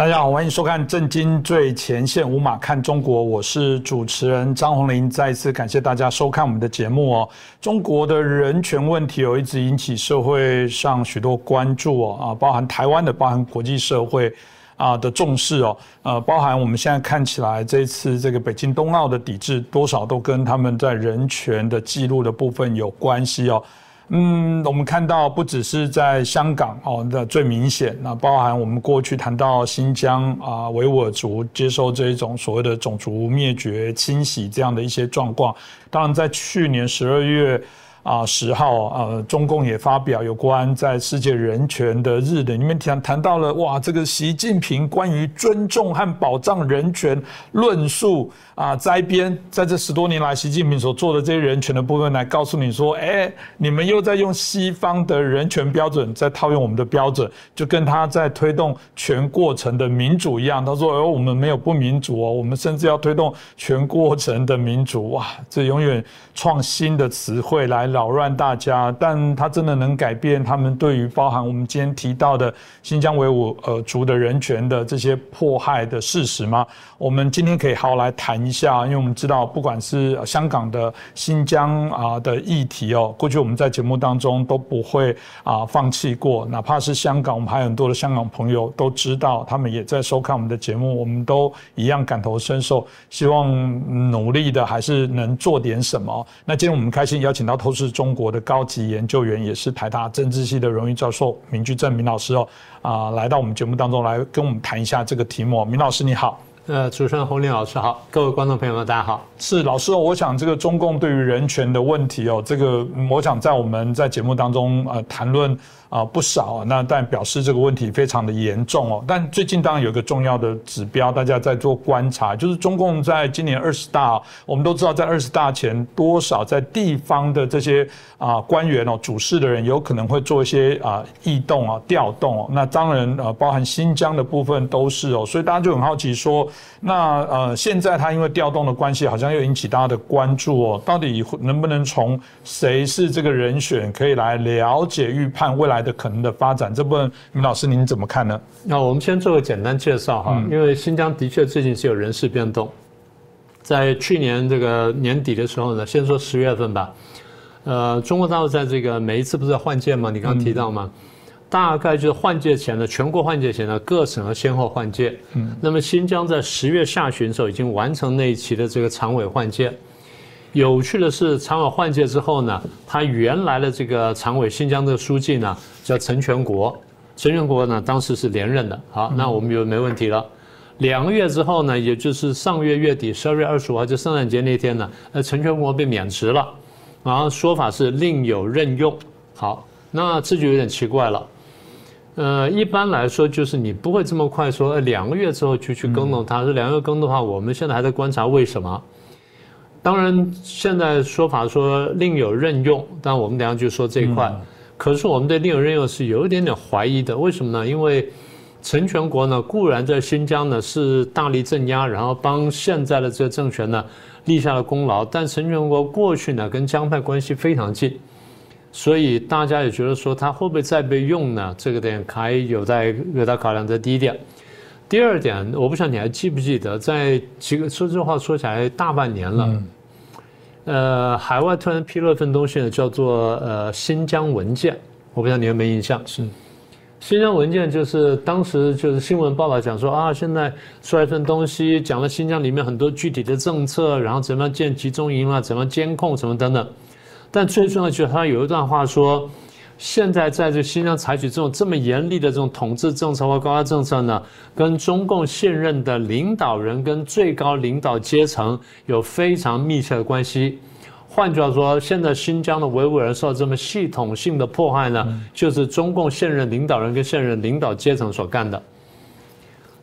大家好，欢迎收看《震惊最前线》，无马看中国，我是主持人张宏林。再一次感谢大家收看我们的节目哦。中国的人权问题有一直引起社会上许多关注哦，啊，包含台湾的，包含国际社会啊的重视哦，呃，包含我们现在看起来这次这个北京冬奥的抵制，多少都跟他们在人权的记录的部分有关系哦。嗯，我们看到不只是在香港哦那最明显，那包含我们过去谈到新疆啊维吾尔族接受这一种所谓的种族灭绝清洗这样的一些状况，当然在去年十二月。啊，十号，呃，中共也发表有关在世界人权的日的里面谈谈到了，哇，这个习近平关于尊重和保障人权论述啊，摘编在这十多年来习近平所做的这些人权的部分来告诉你说，哎，你们又在用西方的人权标准在套用我们的标准，就跟他在推动全过程的民主一样。他说，哦，我们没有不民主哦，我们甚至要推动全过程的民主。哇，这永远创新的词汇来。扰乱大家，但他真的能改变他们对于包含我们今天提到的新疆维吾尔族的人权的这些迫害的事实吗？我们今天可以好好来谈一下，因为我们知道，不管是香港的新疆啊的议题哦，过去我们在节目当中都不会啊放弃过，哪怕是香港，我们还有很多的香港朋友都知道，他们也在收看我们的节目，我们都一样感同身受，希望努力的还是能做点什么。那今天我们开心邀请到投。是中国的高级研究员，也是台大政治系的荣誉教授明居正明老师哦，啊，来到我们节目当中来跟我们谈一下这个题目。明老师你好，呃，主持人洪林老师好，各位观众朋友们大家好。是老师哦，我想这个中共对于人权的问题哦，这个我想在我们在节目当中呃谈论。啊，不少，那但表示这个问题非常的严重哦。但最近当然有一个重要的指标，大家在做观察，就是中共在今年二十大，我们都知道在二十大前多少在地方的这些啊官员哦，主事的人有可能会做一些啊异动啊调动哦。那当然呃，包含新疆的部分都是哦，所以大家就很好奇说，那呃现在他因为调动的关系，好像又引起大家的关注哦，到底能不能从谁是这个人选可以来了解预判未来？的可能的发展，这部分明老师您怎么看呢？那我们先做个简单介绍哈，因为新疆的确最近是有人事变动，在去年这个年底的时候呢，先说十月份吧，呃，中国大陆在这个每一次不是换届吗？你刚刚提到吗？大概就是换届前的全国换届前呢，各省要先后换届。嗯，那么新疆在十月下旬的时候已经完成那一期的这个常委换届。有趣的是，常委换届之后呢，他原来的这个常委新疆的书记呢叫陈全国，陈全国呢当时是连任的。好，那我们就没问题了。两个月之后呢，也就是上个月月底十二月二十五号，就圣诞节那天呢，呃，陈全国被免职了，然后说法是另有任用。好，那这就有点奇怪了。呃，一般来说就是你不会这么快说两个月之后就去更动他，这两个月更的话，我们现在还在观察为什么。当然，现在说法说另有任用，但我们等下就说这一块。可是我们对另有任用是有一点点怀疑的，为什么呢？因为陈全国呢固然在新疆呢是大力镇压，然后帮现在的这个政权呢立下了功劳，但陈全国过去呢跟江派关系非常近，所以大家也觉得说他会不会再被用呢？这个点还有待有待考量。这第一点。第二点，我不晓得你还记不记得，在几个说这话说起来大半年了，呃，海外突然披露一份东西呢，叫做呃新疆文件，我不知道你有没有印象？是，新疆文件就是当时就是新闻报道讲说啊，现在出来一份东西，讲了新疆里面很多具体的政策，然后怎么样建集中营啊，怎么监控什么等等，但最重要就是他有一段话说。现在在这新疆采取这种这么严厉的这种统治政策或高压政策呢，跟中共现任的领导人跟最高领导阶层有非常密切的关系。换句话说，现在新疆的维吾尔人受到这么系统性的迫害呢，就是中共现任领导人跟现任领导阶层所干的。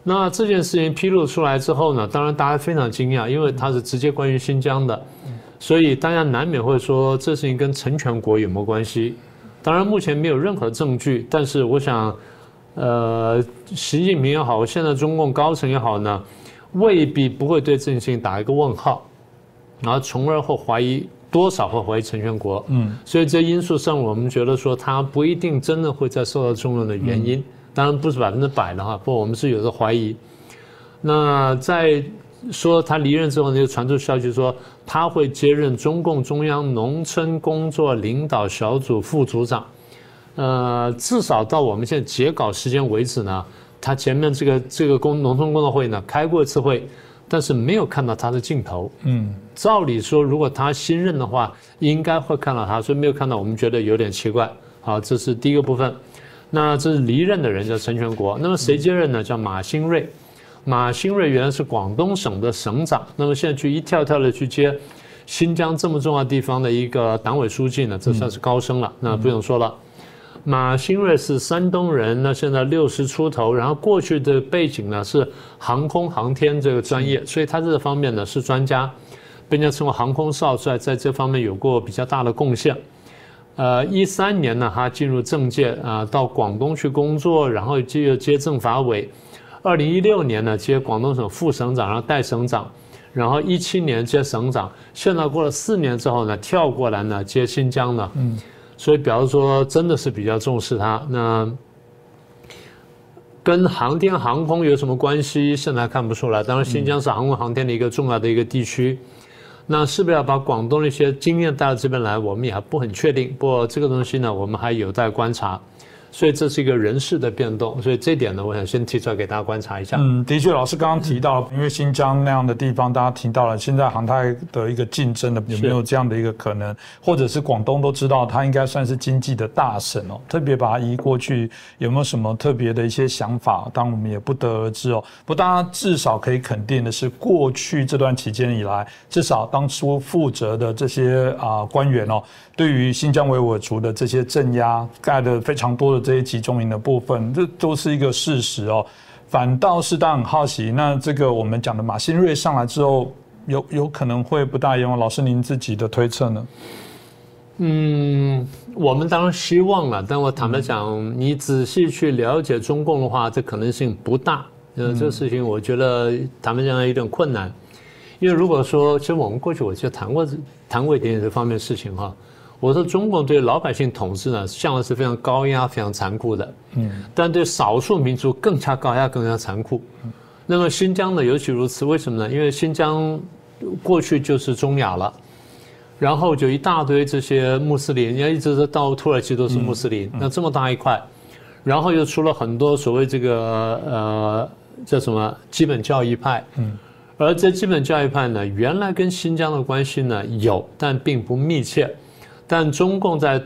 那这件事情披露出来之后呢，当然大家非常惊讶，因为它是直接关于新疆的，所以大家难免会说这事情跟成全国有没有关系？当然，目前没有任何证据，但是我想，呃，习近平也好，现在中共高层也好呢，未必不会对这件事情打一个问号，然后从而会怀疑多少会怀疑陈全国。嗯，所以这因素上，我们觉得说他不一定真的会再受到重用的原因。当然不是百分之百的哈，不过我们是有着怀疑。那在说他离任之后呢，就传出消息说他会接任中共中央农村工作领导小组副组长。呃，至少到我们现在截稿时间为止呢，他前面这个这个工农村工作会呢开过一次会，但是没有看到他的镜头。嗯，照理说，如果他新任的话，应该会看到他，所以没有看到，我们觉得有点奇怪。好，这是第一个部分。那这是离任的人叫陈全国，那么谁接任呢？叫马兴瑞。马兴瑞原来是广东省的省长，那么现在去一跳跳的去接新疆这么重要地方的一个党委书记呢，这算是高升了。那不用说了，马兴瑞是山东人，那现在六十出头，然后过去的背景呢是航空航天这个专业，所以他这方面呢是专家，被人家称为航空少帅，在这方面有过比较大的贡献。呃，一三年呢，他进入政界啊，到广东去工作，然后接接政法委。二零一六年呢，接广东省副省长，然后代省长，然后一七年接省长，现在过了四年之后呢，跳过来呢接新疆了。嗯，所以表示说真的是比较重视他。那跟航天航空有什么关系？现在看不出来。当然，新疆是航空航天的一个重要的一个地区。那是不是要把广东的一些经验带到这边来？我们也还不很确定。不过这个东西呢，我们还有待观察。所以这是一个人事的变动，所以这点呢，我想先提出来给大家观察一下。嗯，的确，老师刚刚提到，因为新疆那样的地方，大家提到了现在航太的一个竞争的有没有这样的一个可能，或者是广东都知道它应该算是经济的大省哦，特别把它移过去，有没有什么特别的一些想法？当然我们也不得而知哦。不，大家至少可以肯定的是，过去这段期间以来，至少当初负责的这些啊官员哦。对于新疆维吾尔族的这些镇压盖的非常多的这些集中营的部分，这都是一个事实哦。反倒是大家很好奇，那这个我们讲的马新瑞上来之后，有有可能会不大一样？老师您自己的推测呢？嗯，我们当然希望了，但我坦白讲，你仔细去了解中共的话，这可能性不大。呃，这个事情我觉得坦白讲有点困难，因为如果说，其实我们过去我就谈过谈过一点点这方面事情哈。我说中共对老百姓统治呢，向来是非常高压、非常残酷的。嗯，但对少数民族更加高压、更加残酷。那么新疆呢，尤其如此。为什么呢？因为新疆过去就是中亚了，然后就一大堆这些穆斯林，人家一直到土耳其都是穆斯林。那这么大一块，然后又出了很多所谓这个呃叫什么基本教义派。嗯，而这基本教义派呢，原来跟新疆的关系呢有，但并不密切。但中共在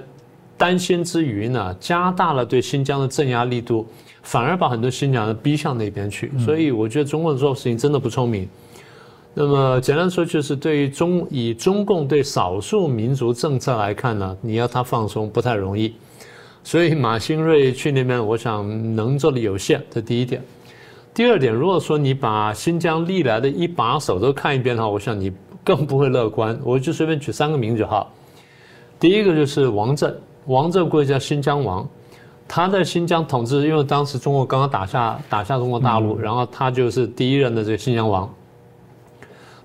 担心之余呢，加大了对新疆的镇压力度，反而把很多新疆人逼向那边去。所以我觉得中共做事情真的不聪明。那么简单说，就是对于中以中共对少数民族政策来看呢，你要他放松不太容易。所以马兴瑞去那边，我想能做的有限，这第一点。第二点，如果说你把新疆历来的一把手都看一遍的话，我想你更不会乐观。我就随便举三个名就好。第一个就是王震，王震过去叫新疆王，他在新疆统治，因为当时中国刚刚打下打下中国大陆，然后他就是第一任的这个新疆王。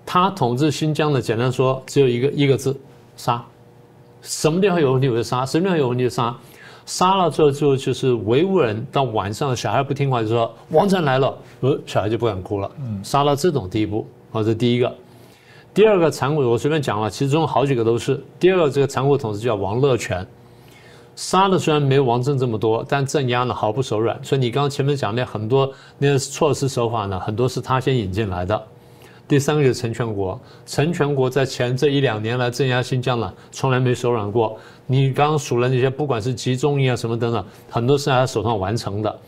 他统治新疆的，简单说只有一个一个字：杀。什么地方有问题我就杀，什么地方有问题就杀。杀了之后就就是维吾尔人到晚上小孩不听话就说王震来了，呃小孩就不敢哭了。杀到这种地步，好，这第一个。第二个残酷，我随便讲了，其中好几个都是。第二个这个残酷统治叫王乐全，杀的虽然没有王震这么多，但镇压呢毫不手软。所以你刚刚前面讲的很多那些措施手法呢，很多是他先引进来的。第三个就是陈全国，陈全国在前这一两年来镇压新疆呢，从来没手软过。你刚刚数了那些，不管是集中营啊什么等等，很多是在他手上完成的。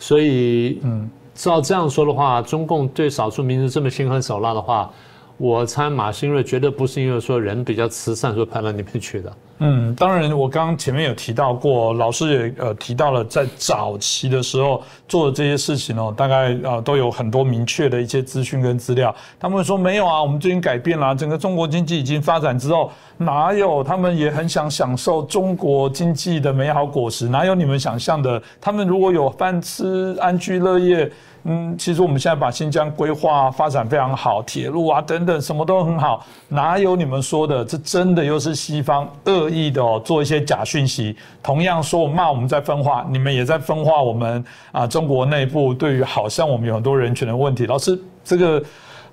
所以，嗯，照这样说的话，中共对少数民族这么心狠手辣的话。我猜马新瑞绝对不是因为说人比较慈善，说派到那边去的。嗯，当然，我刚刚前面有提到过，老师也呃提到了，在早期的时候做的这些事情哦，大概呃都有很多明确的一些资讯跟资料。他们说没有啊，我们最近改变了，整个中国经济已经发展之后，哪有他们也很想享受中国经济的美好果实，哪有你们想象的？他们如果有饭吃、安居乐业。嗯，其实我们现在把新疆规划发展非常好，铁路啊等等什么都很好，哪有你们说的？这真的又是西方恶意的哦，做一些假讯息，同样说我骂我们在分化，你们也在分化我们啊，中国内部对于好像我们有很多人权的问题，老师这个。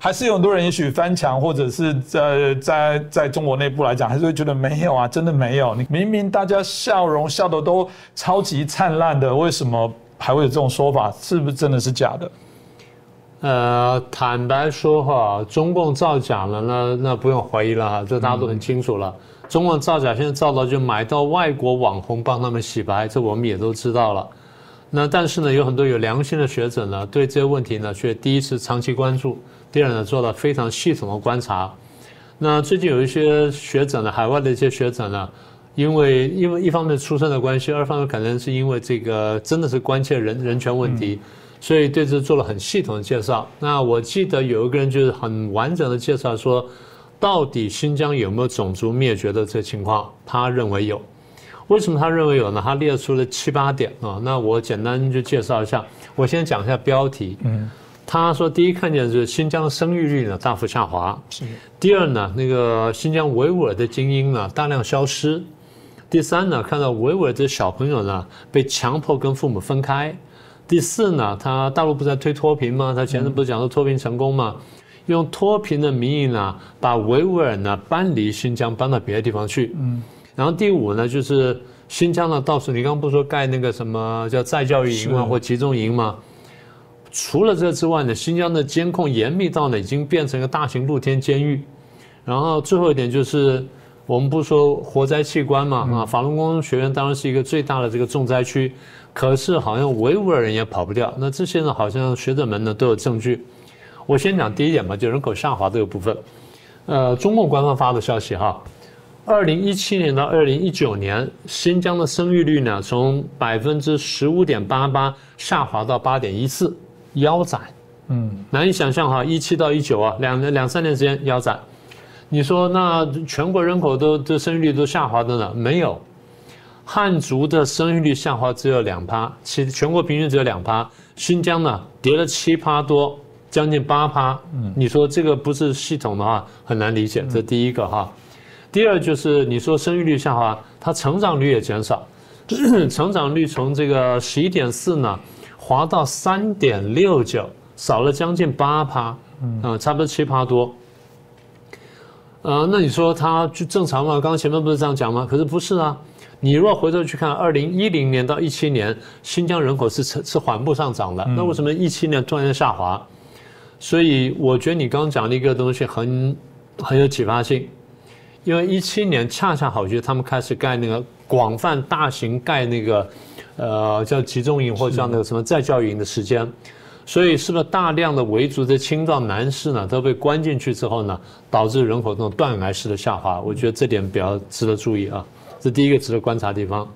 还是有很多人也许翻墙，或者是在在在中国内部来讲，还是会觉得没有啊，真的没有。你明明大家笑容笑的都超级灿烂的，为什么还会有这种说法？是不是真的是假的？呃，坦白说哈，中共造假了，那那不用怀疑了哈，这大家都很清楚了。中共造假现在造到就买到外国网红帮他们洗白，这我们也都知道了。那但是呢，有很多有良心的学者呢，对这些问题呢，却第一次长期关注。第二呢，做了非常系统的观察。那最近有一些学者呢，海外的一些学者呢，因为因为一方面出身的关系，二方面可能是因为这个真的是关切人人权问题，所以对这做了很系统的介绍。那我记得有一个人就是很完整的介绍说，到底新疆有没有种族灭绝的这情况？他认为有。为什么他认为有呢？他列出了七八点啊。那我简单就介绍一下。我先讲一下标题。嗯。他说：“第一，看见是新疆的生育率呢大幅下滑；第二呢，那个新疆维吾尔的精英呢大量消失；第三呢，看到维吾尔的小朋友呢被强迫跟父母分开；第四呢，他大陆不是在推脱贫吗？他前阵不是讲说脱贫成功吗？用脱贫的名义呢，把维吾尔呢搬离新疆，搬到别的地方去。嗯，然后第五呢，就是新疆呢，到处你刚刚不说盖那个什么叫再教育营吗？或集中营吗？”除了这之外呢，新疆的监控严密到呢，已经变成一个大型露天监狱。然后最后一点就是，我们不说活灾器官嘛，啊，法轮功学院当然是一个最大的这个重灾区，可是好像维吾尔人也跑不掉。那这些呢，好像学者们呢都有证据。我先讲第一点吧，就人口下滑这个部分。呃，中共官方发的消息哈，二零一七年到二零一九年，新疆的生育率呢从百分之十五点八八下滑到八点一四。腰斩，嗯，难以想象哈，一七到一九啊，两两三年时间腰斩。你说那全国人口都这生育率都下滑的呢？没有，汉族的生育率下滑只有两趴，其全国平均只有两趴。新疆呢跌了七趴多，将近八趴。嗯，你说这个不是系统的话，很难理解。这第一个哈，第二就是你说生育率下滑，它成长率也减少，成长率从这个十一点四呢。滑到三点六九，少了将近八趴，嗯，差不多七趴多。呃，那你说它就正常吗？刚刚前面不是这样讲吗？可是不是啊。你若回头去看，二零一零年到一七年，新疆人口是是缓步上涨的，那为什么一七年突然间下滑？所以我觉得你刚刚讲的一个东西很很有启发性，因为一七年恰恰好，就是他们开始盖那个广泛大型盖那个。呃，叫集中营或者叫那个什么再教育营的时间，所以是不是大量的维族的青壮男士呢都被关进去之后呢，导致人口这种断崖式的下滑？我觉得这点比较值得注意啊，这第一个值得观察地方。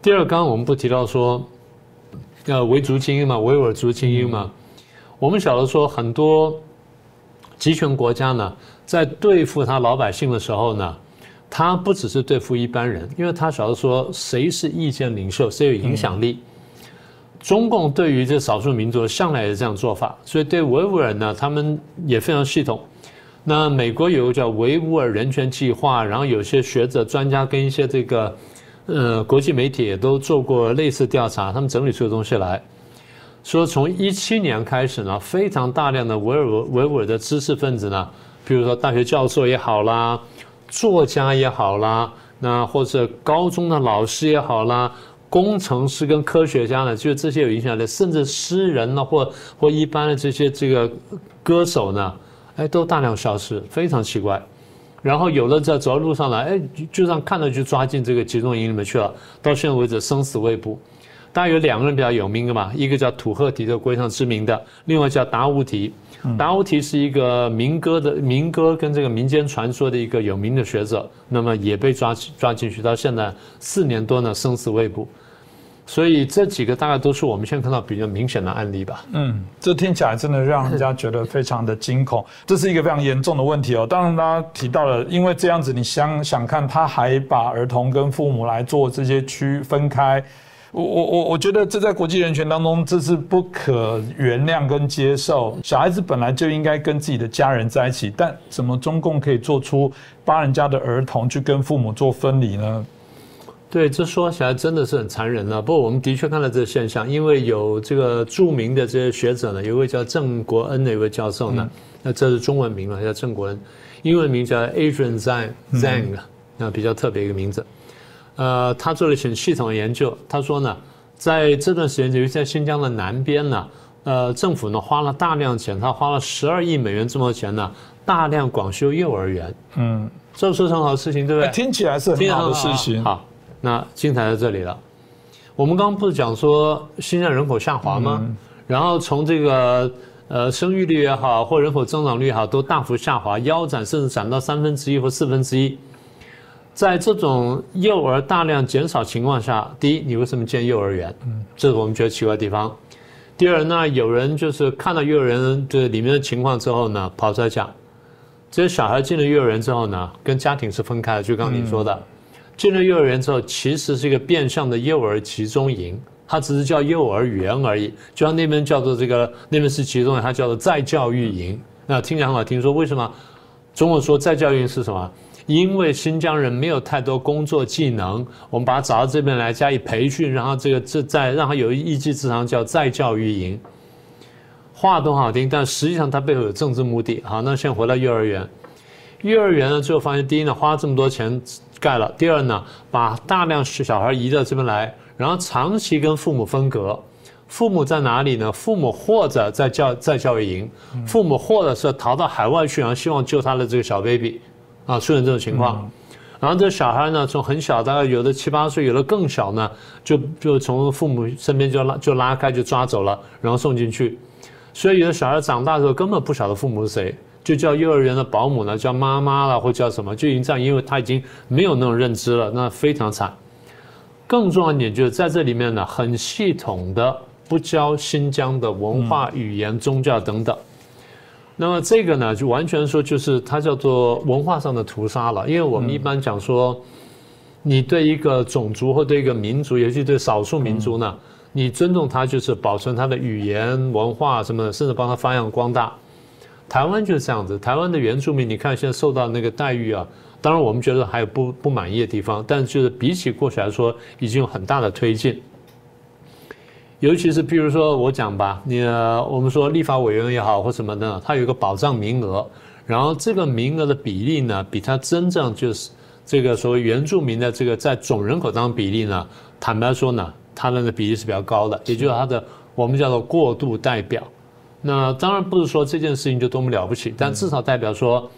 第二，刚刚我们不提到说，呃，维族精英嘛，维吾尔族精英嘛，我们晓得说很多集权国家呢，在对付他老百姓的时候呢。他不只是对付一般人，因为他晓得说谁是意见领袖，谁有影响力。中共对于这少数民族向来也是这样做法，所以对维吾尔呢，他们也非常系统。那美国有个叫维吾尔人权计划，然后有些学者、专家跟一些这个呃国际媒体也都做过类似调查，他们整理出东西来说，从一七年开始呢，非常大量的维吾维吾尔的知识分子呢，比如说大学教授也好啦。作家也好啦，那或者高中的老师也好啦，工程师跟科学家呢，就这些有影响力，甚至诗人呢，或或一般的这些这个歌手呢，哎，都大量消失，非常奇怪。然后有的在走在路上来，哎，就让看到就抓进这个集中营里面去了，到现在为止生死未卜。大概有两个人比较有名的嘛，一个叫土赫提，的国际上知名的；另外叫达乌提。达乌提是一个民歌的民歌跟这个民间传说的一个有名的学者，那么也被抓抓进去，到现在四年多呢，生死未卜。所以这几个大概都是我们现在看到比较明显的案例吧。嗯，这听起来真的让人家觉得非常的惊恐，这是一个非常严重的问题哦。当然，他提到了，因为这样子，你想想看，他还把儿童跟父母来做这些区分开。我我我我觉得这在国际人权当中，这是不可原谅跟接受。小孩子本来就应该跟自己的家人在一起，但怎么中共可以做出把人家的儿童去跟父母做分离呢？对，这说起来真的是很残忍了。不过我们的确看到这个现象，因为有这个著名的这些学者呢，有一位叫郑国恩的一位教授呢，那这是中文名了，叫郑国恩，英文名叫 Adrian Zhang Zhang，那比较特别一个名字。呃，他做了很系统的研究，他说呢，在这段时间，尤其在新疆的南边呢，呃，政府呢花了大量钱，他花了十二亿美元这么多钱呢，大量广修幼儿园。嗯，这是很好的事情，对不对？听起来是很好的事情。好。那精彩在这里了，我们刚刚不是讲说新疆人口下滑吗？然后从这个呃生育率也好，或人口增长率也好，都大幅下滑，腰斩甚至斩到三分之一或四分之一。在这种幼儿大量减少情况下，第一，你为什么建幼儿园？嗯，这是我们觉得奇怪的地方。第二，那有人就是看到幼儿园这里面的情况之后呢，跑出来讲，这些小孩进了幼儿园之后呢，跟家庭是分开的，就刚你说的。进了幼儿园之后，其实是一个变相的幼儿集中营，它只是叫幼儿园而已。就像那边叫做这个，那边是集中营，它叫做再教育营。那听起来很好听，说为什么？中国说再教育营是什么？因为新疆人没有太多工作技能，我们把他找到这边来加以培训，然后这个这再让他有一技之长，叫再教育营。话都好听，但实际上它背后有政治目的。好，那先回到幼儿园。幼儿园呢，最后发现，第一呢，花这么多钱。盖了。第二呢，把大量小孩移到这边来，然后长期跟父母分隔。父母在哪里呢？父母或者在教在教育营，父母或者是逃到海外去，然后希望救他的这个小 baby，啊，出现这种情况。然后这小孩呢，从很小，大概有的七八岁，有的更小呢，就就从父母身边就拉就拉开就抓走了，然后送进去。所以有的小孩长大之后根本不晓得父母是谁。就叫幼儿园的保姆呢，叫妈妈了，或叫什么，就已经这样，因为他已经没有那种认知了，那非常惨。更重要一点就是在这里面呢，很系统的不教新疆的文化、语言、宗教等等。那么这个呢，就完全说就是它叫做文化上的屠杀了。因为我们一般讲说，你对一个种族或对一个民族，尤其对少数民族呢，你尊重他，就是保存他的语言、文化什么，甚至帮他发扬光大。台湾就是这样子，台湾的原住民，你看现在受到那个待遇啊，当然我们觉得还有不不满意的地方，但就是比起过去来说，已经有很大的推进。尤其是比如说我讲吧，你我们说立法委员也好或什么的，他有一个保障名额，然后这个名额的比例呢，比他真正就是这个所谓原住民的这个在总人口当中比例呢，坦白说呢，他的比例是比较高的，也就是他的我们叫做过渡代表。那当然不是说这件事情就多么了不起，但至少代表说，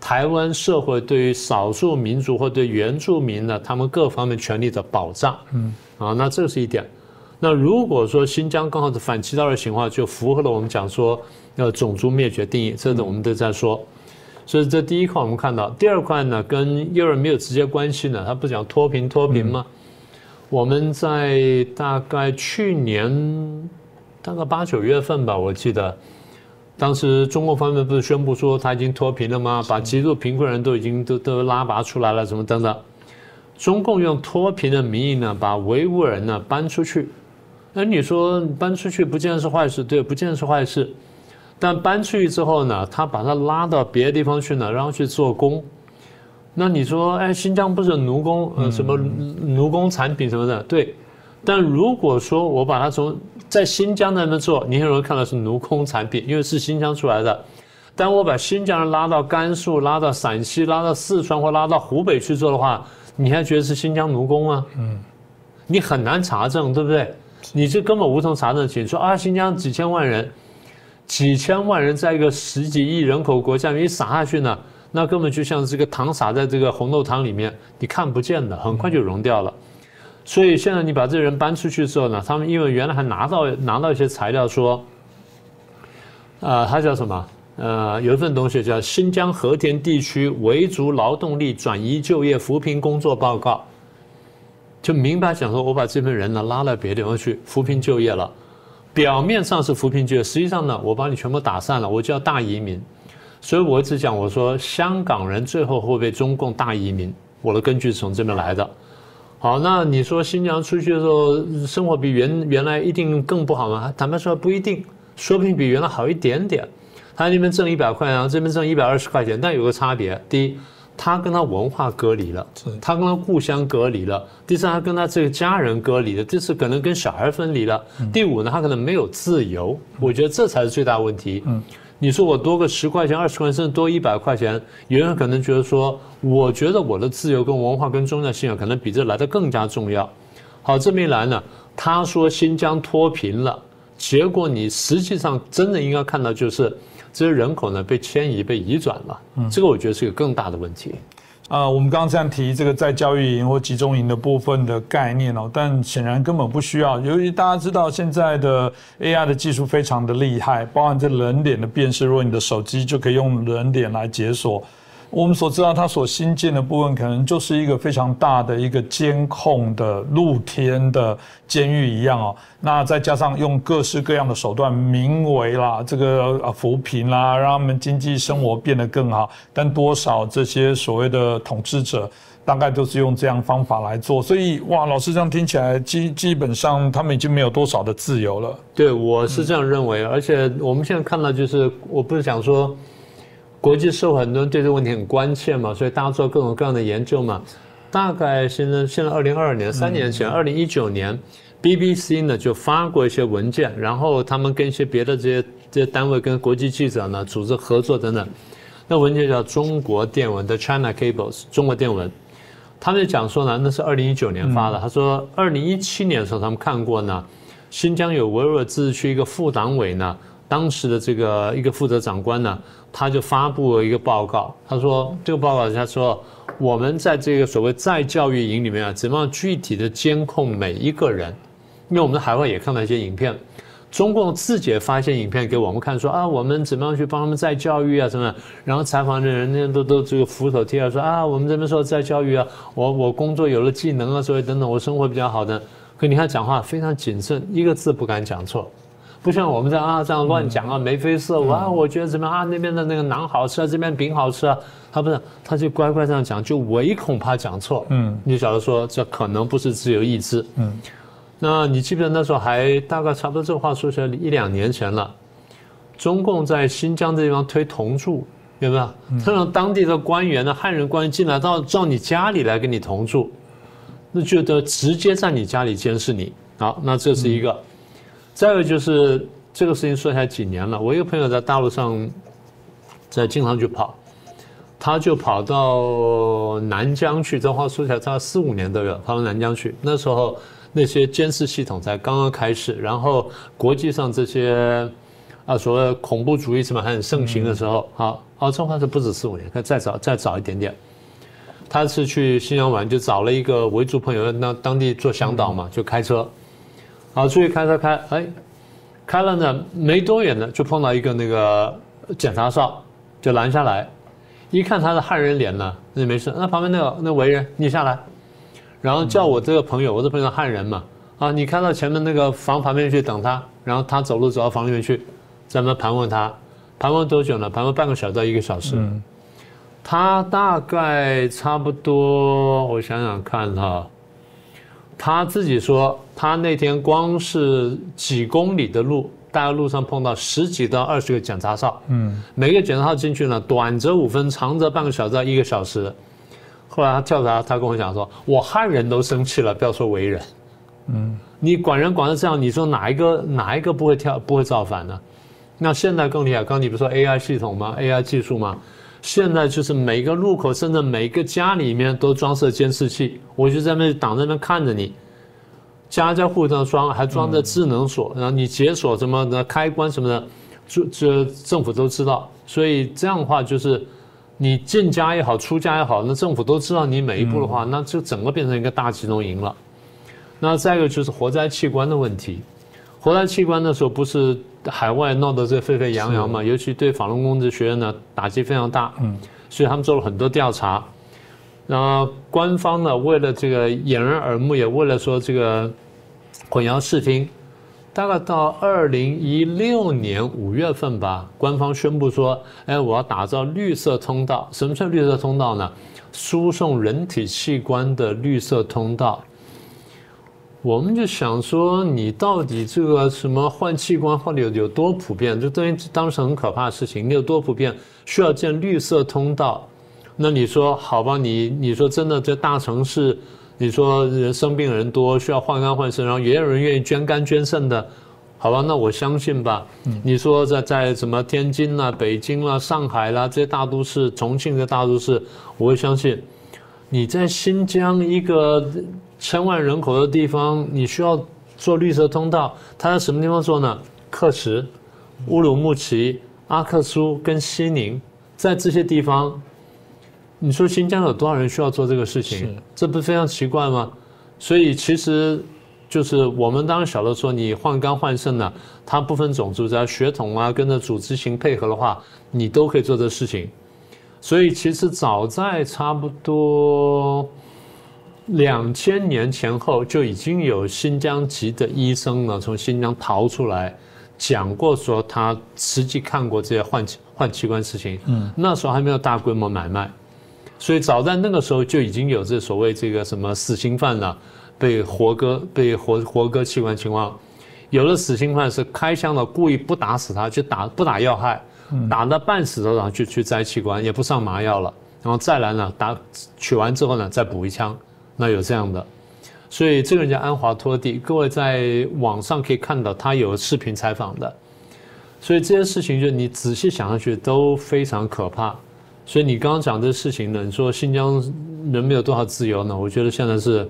台湾社会对于少数民族或对原住民呢，他们各方面权利的保障，嗯，啊，那这是一点。那如果说新疆刚好是反其道而行的话，就符合了我们讲说要种族灭绝定义，这个我们都在说。所以这第一块我们看到，第二块呢跟幼儿没有直接关系呢，他不讲脱贫脱贫吗？我们在大概去年。大概八九月份吧，我记得，当时中国方面不是宣布说他已经脱贫了吗？把极度贫困人都已经都都拉拔出来了，什么等等。中共用脱贫的名义呢，把维吾尔人呢搬出去。那你说搬出去不见得是坏事，对，不见得是坏事。但搬出去之后呢，他把他拉到别的地方去呢，然后去做工。那你说，哎，新疆不是奴工，呃，什么奴工产品什么的，对。但如果说我把它从在新疆那边做，你很容易看到是奴工产品，因为是新疆出来的。但我把新疆人拉到甘肃、拉到陕西、拉到四川或拉到湖北去做的话，你还觉得是新疆奴工吗？嗯，你很难查证，对不对？你这根本无从查证起。说啊，新疆几千万人，几千万人在一个十几亿人口国家里撒下去呢，那根本就像这个糖撒在这个红豆汤里面，你看不见的，很快就融掉了。所以现在你把这人搬出去之后呢，他们因为原来还拿到拿到一些材料说，啊，他叫什么？呃，有一份东西叫《新疆和田地区维族劳动力转移就业扶贫工作报告》，就明白讲说，我把这份人呢拉到别的地方去扶贫就业了，表面上是扶贫就业，实际上呢，我把你全部打散了，我叫大移民。所以我一直讲，我说香港人最后会被中共大移民，我的根据是从这边来的。好，那你说新娘出去的时候生活比原原来一定更不好吗？坦白说不一定，说不定比原来好一点点。他那边挣一百块，然后这边挣一百二十块钱，但有个差别：第一，他跟他文化隔离了；他跟他故乡隔离了；第三，他跟他这个家人隔离了；第四，可能跟小孩分离了；第五呢，他可能没有自由。我觉得这才是最大问题。嗯。你说我多个十块钱、二十块钱，甚至多一百块钱，有人可能觉得说，我觉得我的自由跟文化跟宗教信仰可能比这来的更加重要。好，这么一来呢，他说新疆脱贫了，结果你实际上真的应该看到就是这些人口呢被迁移、被移转了。嗯，这个我觉得是个更大的问题。啊，我们刚刚这样提这个在教育营或集中营的部分的概念哦，但显然根本不需要。由于大家知道现在的 AI 的技术非常的厉害，包含这人脸的辨识，如果你的手机就可以用人脸来解锁。我们所知道，它所新建的部分可能就是一个非常大的一个监控的露天的监狱一样哦。那再加上用各式各样的手段，名为啦这个啊扶贫啦，让他们经济生活变得更好。但多少这些所谓的统治者，大概都是用这样方法来做。所以哇，老师这样听起来，基基本上他们已经没有多少的自由了。对，我是这样认为。而且我们现在看到，就是我不是想说。国际社会很多人对这个问题很关切嘛，所以大家做各种各样的研究嘛。大概现在现在二零二二年三年前，二零一九年，BBC 呢就发过一些文件，然后他们跟一些别的这些这些单位跟国际记者呢组织合作等等。那文件叫《中国电文》的 China Cables，中国电文。他们就讲说呢，那是二零一九年发的。他说二零一七年的时候他们看过呢，新疆有维吾尔自治区一个副党委呢，当时的这个一个负责长官呢。他就发布了一个报告，他说这个报告他说我们在这个所谓再教育营里面啊，怎么样具体的监控每一个人？因为我们在海外也看到一些影片，中共自己也发一些影片给我们看，说啊我们怎么样去帮他们再教育啊什么？然后采访的人那都都这个扶手贴啊，说啊我们这边说再教育啊，我我工作有了技能啊，所以等等我生活比较好的。可你看讲话非常谨慎，一个字不敢讲错。不像我们这样啊，这样乱讲啊，眉飞色舞啊，我觉得怎么样啊？那边的那个馕好吃啊，这边饼好吃啊。他不是，他就乖乖这样讲，就唯恐怕讲错。嗯，你晓得说这可能不是自由意志。嗯，那你记不记得那时候还大概差不多这话说起来一两年前了，中共在新疆这地方推同住，有没有？他让当地的官员呢，汉人官员进来到到你家里来跟你同住，那就得直接在你家里监视你。好，那这是一个。再有就是这个事情说起来几年了，我一个朋友在大陆上，在经常去跑，他就跑到南疆去，这话说起来差四五年都有，跑到南疆去。那时候那些监视系统才刚刚开始，然后国际上这些啊所谓恐怖主义什么还很盛行的时候，好，哦，这话是不止四五年，可再早再早一点点。他是去新疆玩，就找了一个维族朋友，那当地做向导嘛，就开车。好，出去开车开，哎，开了呢，没多远呢，就碰到一个那个检查哨，就拦下来，一看他的汉人脸呢，那没事，那旁边那个那维人，你下来，然后叫我这个朋友，我这朋友汉人嘛，啊，你开到前面那个房旁边去等他，然后他走路走到房里面去，咱们盘问他，盘问多久呢？盘问半个小时到一个小时，他大概差不多，我想想看哈。他自己说，他那天光是几公里的路，大概路上碰到十几到二十个检查哨，嗯，每个检查哨进去呢，短则五分，长则半个小时到一个小时。后来他调查，他跟我讲说，我汉人都生气了，不要说维人，嗯，你管人管成这样，你说哪一个哪一个不会跳不会造反呢？那现在更厉害，刚你不说 AI 系统吗？AI 技术吗？现在就是每个路口，甚至每个家里面都装设监视器，我就在那挡在那边看着你，家家户户都装，还装着智能锁，然后你解锁什么的开关什么的，就这政府都知道。所以这样的话，就是你进家也好，出家也好，那政府都知道你每一步的话，那就整个变成一个大集中营了。那再一个就是活摘器官的问题，活摘器官的时候不是。海外闹得这沸沸扬扬嘛，尤其对法轮功这学院呢打击非常大，嗯，所以他们做了很多调查，然后官方呢为了这个掩人耳目，也为了说这个混淆视听，大概到二零一六年五月份吧，官方宣布说，哎，我要打造绿色通道。什么叫绿色通道呢？输送人体器官的绿色通道。我们就想说，你到底这个什么换器官换的有有多普遍？这等于当时很可怕的事情，你有多普遍？需要建绿色通道？那你说好吧？你你说真的，在大城市，你说人生病人多，需要换肝换肾，然后也有人愿意捐肝捐肾的，好吧？那我相信吧。你说在在什么天津啦、北京啦、上海啦这些大都市，重庆的大都市，我会相信。你在新疆一个。千万人口的地方，你需要做绿色通道。它在什么地方做呢？克什、乌鲁木齐、阿克苏跟西宁，在这些地方，你说新疆有多少人需要做这个事情？这不是非常奇怪吗？所以其实就是我们当时小的时候，你换肝换肾呢，它不分种族，只要血统啊跟着组织型配合的话，你都可以做这事情。所以其实早在差不多。两千年前后就已经有新疆籍的医生呢，从新疆逃出来，讲过说他实际看过这些换换器官事情。嗯，那时候还没有大规模买卖，所以早在那个时候就已经有这所谓这个什么死刑犯了，被活割被活活割器官情况。有的死刑犯是开枪了，故意不打死他，就打不打要害，打到半死的然后就去摘器官，也不上麻药了，然后再来呢打取完之后呢再补一枪。那有这样的，所以这个人叫安华托蒂，各位在网上可以看到他有视频采访的，所以这些事情就你仔细想下去都非常可怕。所以你刚刚讲这事情呢，你说新疆人没有多少自由呢？我觉得现在是。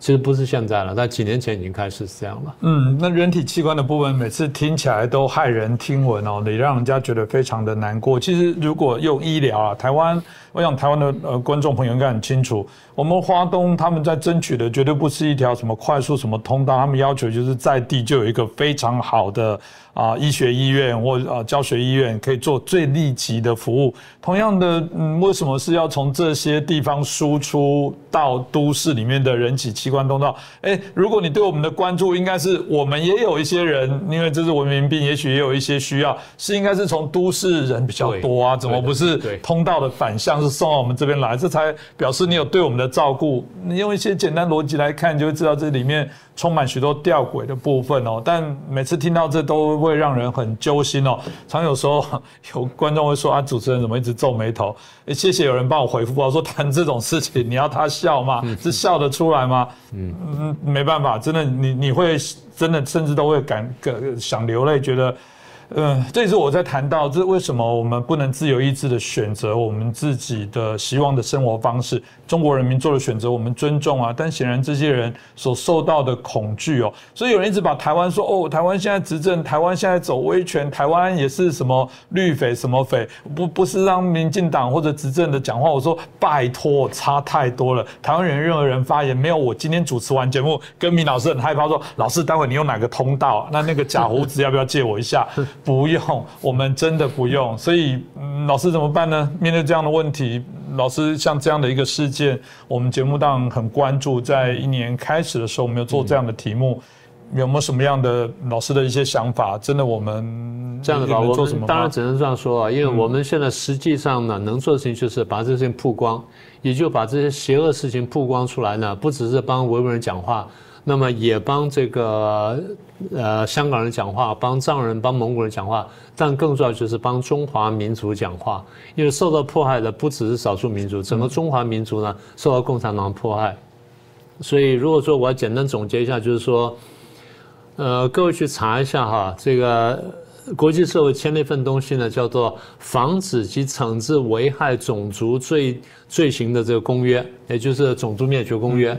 其实不是现在了，在几年前已经开始是这样了。嗯，那人体器官的部分，每次听起来都骇人听闻哦，你让人家觉得非常的难过。其实如果用医疗啊，台湾，我想台湾的呃观众朋友应该很清楚，我们华东他们在争取的绝对不是一条什么快速什么通道，他们要求就是在地就有一个非常好的。啊，医学医院或啊教学医院可以做最立即的服务。同样的，嗯，为什么是要从这些地方输出到都市里面的人体器官通道？哎，如果你对我们的关注，应该是我们也有一些人，因为这是文明病，也许也有一些需要，是应该是从都市人比较多啊？怎么不是通道的反向是送到我们这边来？这才表示你有对我们的照顾。你用一些简单逻辑来看，就会知道这里面。充满许多吊诡的部分哦，但每次听到这都会让人很揪心哦。常有时候有观众会说啊，主持人怎么一直皱眉头？谢谢有人帮我回复我说谈这种事情你要他笑吗？是笑得出来吗？嗯嗯，没办法，真的你你会真的甚至都会感想流泪，觉得。嗯，这也是我在谈到，这为什么我们不能自由意志的选择我们自己的希望的生活方式？中国人民做的选择，我们尊重啊。但显然这些人所受到的恐惧哦，所以有人一直把台湾说哦，台湾现在执政，台湾现在走威权，台湾也是什么绿匪什么匪，不不是让民进党或者执政的讲话。我说拜托，差太多了。台湾人任何人发言，没有我今天主持完节目，跟明老师很害怕说，老师待会你用哪个通道？那那个假胡子要不要借我一下？不用，我们真的不用。所以，老师怎么办呢？面对这样的问题，老师像这样的一个事件，我们节目当然很关注。在一年开始的时候，我们有做这样的题目，有没有什么样的老师的一些想法？真的，我们这样的吧，我们当然只能这样说啊，因为我们现在实际上呢，能做的事情就是把这些事情曝光，也就把这些邪恶事情曝光出来呢，不只是帮维吾尔人讲话。那么也帮这个呃香港人讲话，帮藏人、帮蒙古人讲话，但更重要就是帮中华民族讲话，因为受到迫害的不只是少数民族，整个中华民族呢受到共产党迫害。所以如果说我要简单总结一下，就是说，呃，各位去查一下哈，这个国际社会签了一份东西呢，叫做《防止及惩治危害种族罪罪行的这个公约》，也就是《种族灭绝公约》。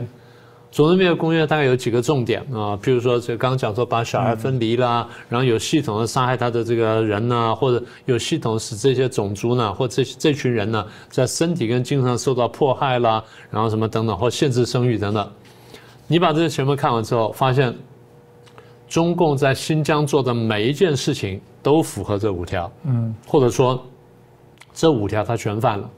种族灭绝公约大概有几个重点啊，譬如说这刚刚讲说把小孩分离啦，然后有系统的杀害他的这个人呢，或者有系统使这些种族呢，或这这群人呢，在身体跟精神上受到迫害啦，然后什么等等，或限制生育等等。你把这些全部看完之后，发现中共在新疆做的每一件事情都符合这五条，嗯，或者说这五条他全犯了。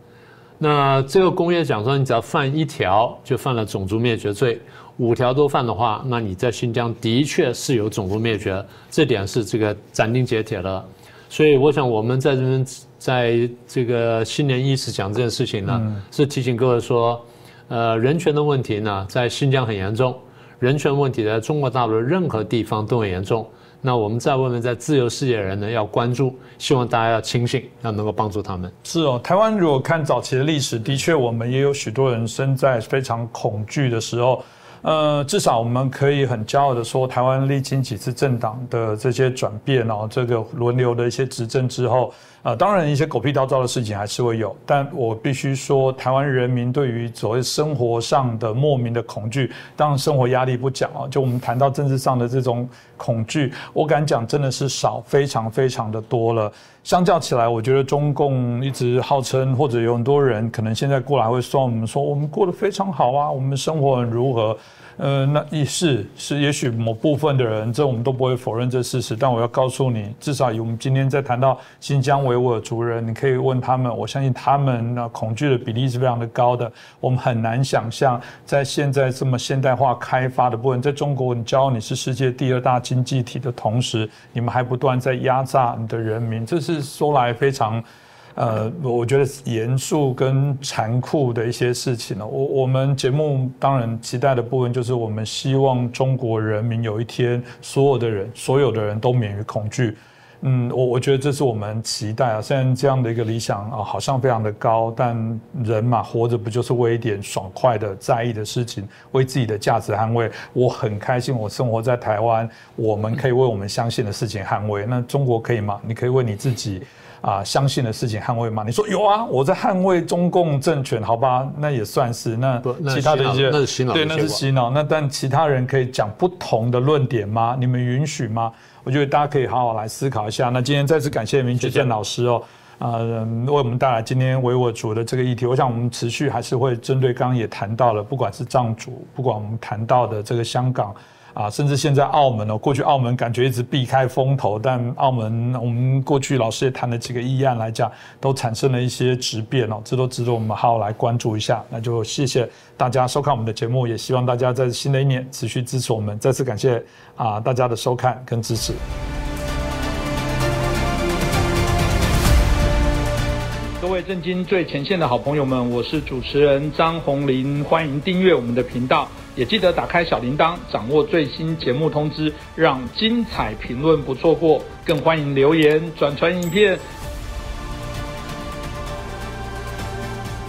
那这个公约讲说，你只要犯一条，就犯了种族灭绝罪；五条都犯的话，那你在新疆的确是有种族灭绝，这点是这个斩钉截铁的。所以，我想我们在这边在这个新年伊始讲这件事情呢，是提醒各位说，呃，人权的问题呢，在新疆很严重。人权问题在中国大陆任何地方都很严重。那我们在外面在自由世界的人呢，要关注，希望大家要清醒，要能够帮助他们。是哦，台湾如果看早期的历史，的确我们也有许多人生在非常恐惧的时候。呃，至少我们可以很骄傲的说，台湾历经几次政党的这些转变哦，这个轮流的一些执政之后。呃，当然一些狗屁倒灶的事情还是会有，但我必须说，台湾人民对于所谓生活上的莫名的恐惧，当生活压力不讲啊，就我们谈到政治上的这种恐惧，我敢讲真的是少，非常非常的多了。相较起来，我觉得中共一直号称，或者有很多人可能现在过来会说我们说我们过得非常好啊，我们生活很如何。呃，那也是是，也许某部分的人，这我们都不会否认这事实。但我要告诉你，至少以我们今天在谈到新疆维吾尔族人，你可以问他们，我相信他们那恐惧的比例是非常的高的。我们很难想象，在现在这么现代化开发的部分，在中国，你骄傲你是世界第二大经济体的同时，你们还不断在压榨你的人民，这是说来非常。呃，我觉得严肃跟残酷的一些事情呢，我我们节目当然期待的部分就是我们希望中国人民有一天所有的人所有的人都免于恐惧。嗯，我我觉得这是我们期待啊。虽然这样的一个理想啊，好像非常的高，但人嘛，活着不就是为一点爽快的在意的事情，为自己的价值捍卫？我很开心，我生活在台湾，我们可以为我们相信的事情捍卫。那中国可以吗？你可以为你自己。啊，相信的事情捍卫吗？你说有啊，我在捍卫中共政权，好吧，那也算是。那其他的一些，对，那是洗脑。那但其他人可以讲不同的论点吗？你们允许吗？我觉得大家可以好好来思考一下。那今天再次感谢明觉健老师哦，啊，为我们带来今天维吾族的这个议题。我想我们持续还是会针对刚刚也谈到了，不管是藏族，不管我们谈到的这个香港。啊，甚至现在澳门哦，过去澳门感觉一直避开风头，但澳门我们过去老师也谈了几个议案来讲，都产生了一些质变哦，这都值得我们好好来关注一下。那就谢谢大家收看我们的节目，也希望大家在新的一年持续支持我们。再次感谢啊大家的收看跟支持。震惊最前线的好朋友们，我是主持人张宏林，欢迎订阅我们的频道。也记得打开小铃铛，掌握最新节目通知，让精彩评论不错过。更欢迎留言转传影片。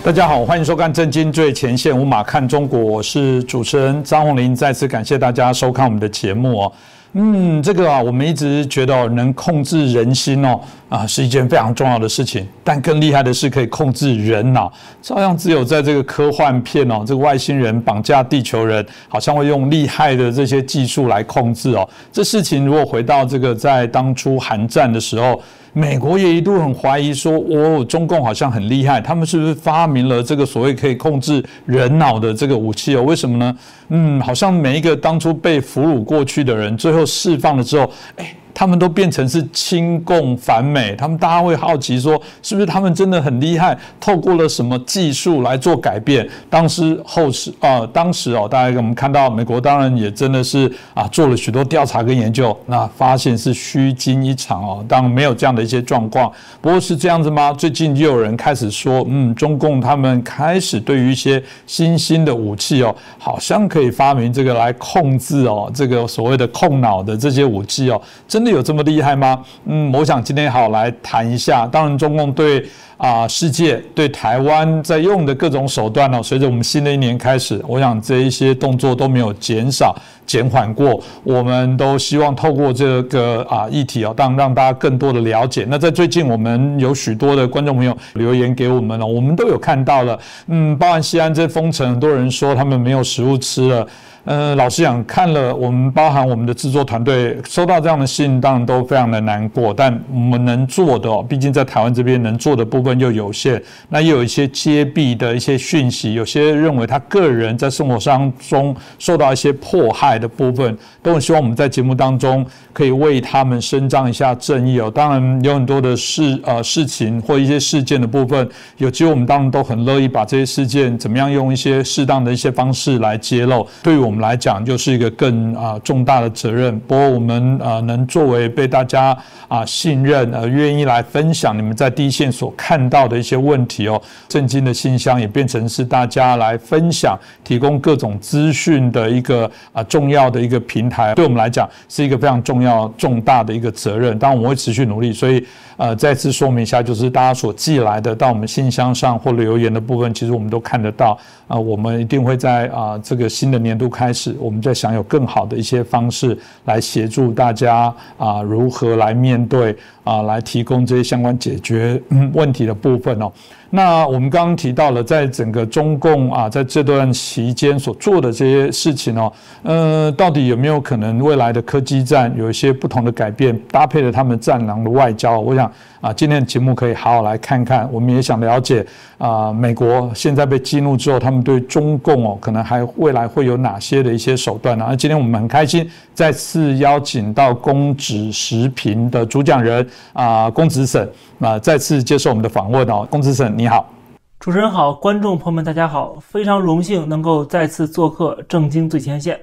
大家好，欢迎收看《震惊最前线》，无马看中国，我是主持人张宏林。再次感谢大家收看我们的节目哦。嗯，这个啊，我们一直觉得能控制人心哦，啊，是一件非常重要的事情。但更厉害的是可以控制人脑，照样只有在这个科幻片哦，这个外星人绑架地球人，好像会用厉害的这些技术来控制哦。这事情如果回到这个在当初韩战的时候。美国也一度很怀疑说，哦，中共好像很厉害，他们是不是发明了这个所谓可以控制人脑的这个武器哦？为什么呢？嗯，好像每一个当初被俘虏过去的人，最后释放了之后，哎。他们都变成是亲共反美，他们大家会好奇说，是不是他们真的很厉害？透过了什么技术来做改变？当时后世啊，当时哦，大家我们看到美国当然也真的是啊，做了许多调查跟研究，那发现是虚惊一场哦，当然没有这样的一些状况。不过是这样子吗？最近又有人开始说，嗯，中共他们开始对于一些新兴的武器哦，好像可以发明这个来控制哦，这个所谓的控脑的这些武器哦，真。真的有这么厉害吗？嗯，我想今天好来谈一下。当然，中共对啊世界、对台湾在用的各种手段呢，随着我们新的一年开始，我想这一些动作都没有减少、减缓过。我们都希望透过这个啊议题哦，当让大家更多的了解。那在最近，我们有许多的观众朋友留言给我们了，我们都有看到了。嗯，包含西安这封城，很多人说他们没有食物吃了。呃，老实讲，看了我们包含我们的制作团队收到这样的信，当然都非常的难过。但我们能做的，毕竟在台湾这边能做的部分又有限。那也有一些揭弊的一些讯息，有些认为他个人在生活当中受到一些迫害的部分，都很希望我们在节目当中可以为他们伸张一下正义哦。当然有很多的事呃事情或一些事件的部分，有机会我们当然都很乐意把这些事件怎么样用一些适当的一些方式来揭露。对于我。我们来讲，就是一个更啊重大的责任。不过，我们啊能作为被大家啊信任、呃愿意来分享你们在第一线所看到的一些问题哦。震惊的信箱也变成是大家来分享、提供各种资讯的一个啊重要的一个平台，对我们来讲是一个非常重要、重大的一个责任。当然我们会持续努力，所以呃再次说明一下，就是大家所寄来的到我们信箱上或留言的部分，其实我们都看得到啊。我们一定会在啊这个新的年度开开始，我们在想有更好的一些方式来协助大家啊如何来面对啊来提供这些相关解决问题的部分哦。那我们刚刚提到了，在整个中共啊，在这段期间所做的这些事情哦，呃，到底有没有可能未来的科技战有一些不同的改变，搭配了他们战狼的外交？我想啊，今天的节目可以好好来看看。我们也想了解啊，美国现在被激怒之后，他们对中共哦，可能还未来会有哪些的一些手段呢？那今天我们很开心再次邀请到公子时评的主讲人啊，公子省。啊，再次接受我们的访问哦，龚子沈你好，主持人好，观众朋友们大家好，非常荣幸能够再次做客《正经最前线》。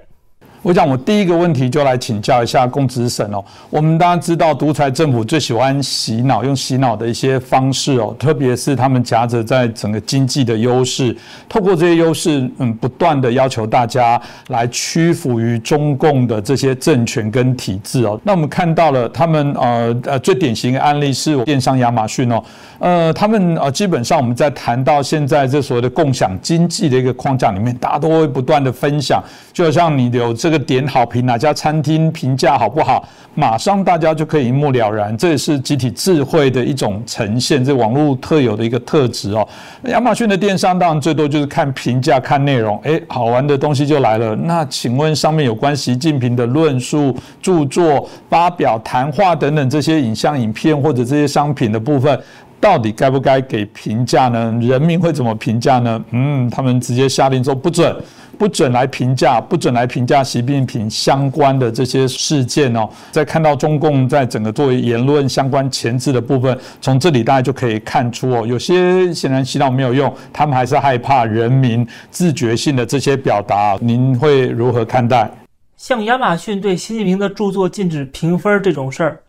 我想，我第一个问题就来请教一下公子沈哦。我们大家知道，独裁政府最喜欢洗脑，用洗脑的一些方式哦，特别是他们夹着在整个经济的优势，透过这些优势，嗯，不断的要求大家来屈服于中共的这些政权跟体制哦。那我们看到了他们呃呃最典型的案例是电商亚马逊哦，呃，他们呃基本上我们在谈到现在这所谓的共享经济的一个框架里面，大家都会不断的分享，就像你有这。这个点好评哪家餐厅评价好不好？马上大家就可以一目了然，这也是集体智慧的一种呈现，这网络特有的一个特质哦。亚马逊的电商当然最多就是看评价、看内容，诶，好玩的东西就来了。那请问上面有关习近平的论述、著作、发表、谈话等等这些影像、影片或者这些商品的部分，到底该不该给评价呢？人民会怎么评价呢？嗯，他们直接下令说不准。不准来评价，不准来评价习近平相关的这些事件哦。在看到中共在整个作为言论相关前置的部分，从这里大家就可以看出哦，有些显然洗脑没有用，他们还是害怕人民自觉性的这些表达。您会如何看待？像亚马逊对习近平的著作禁止评分这种事儿，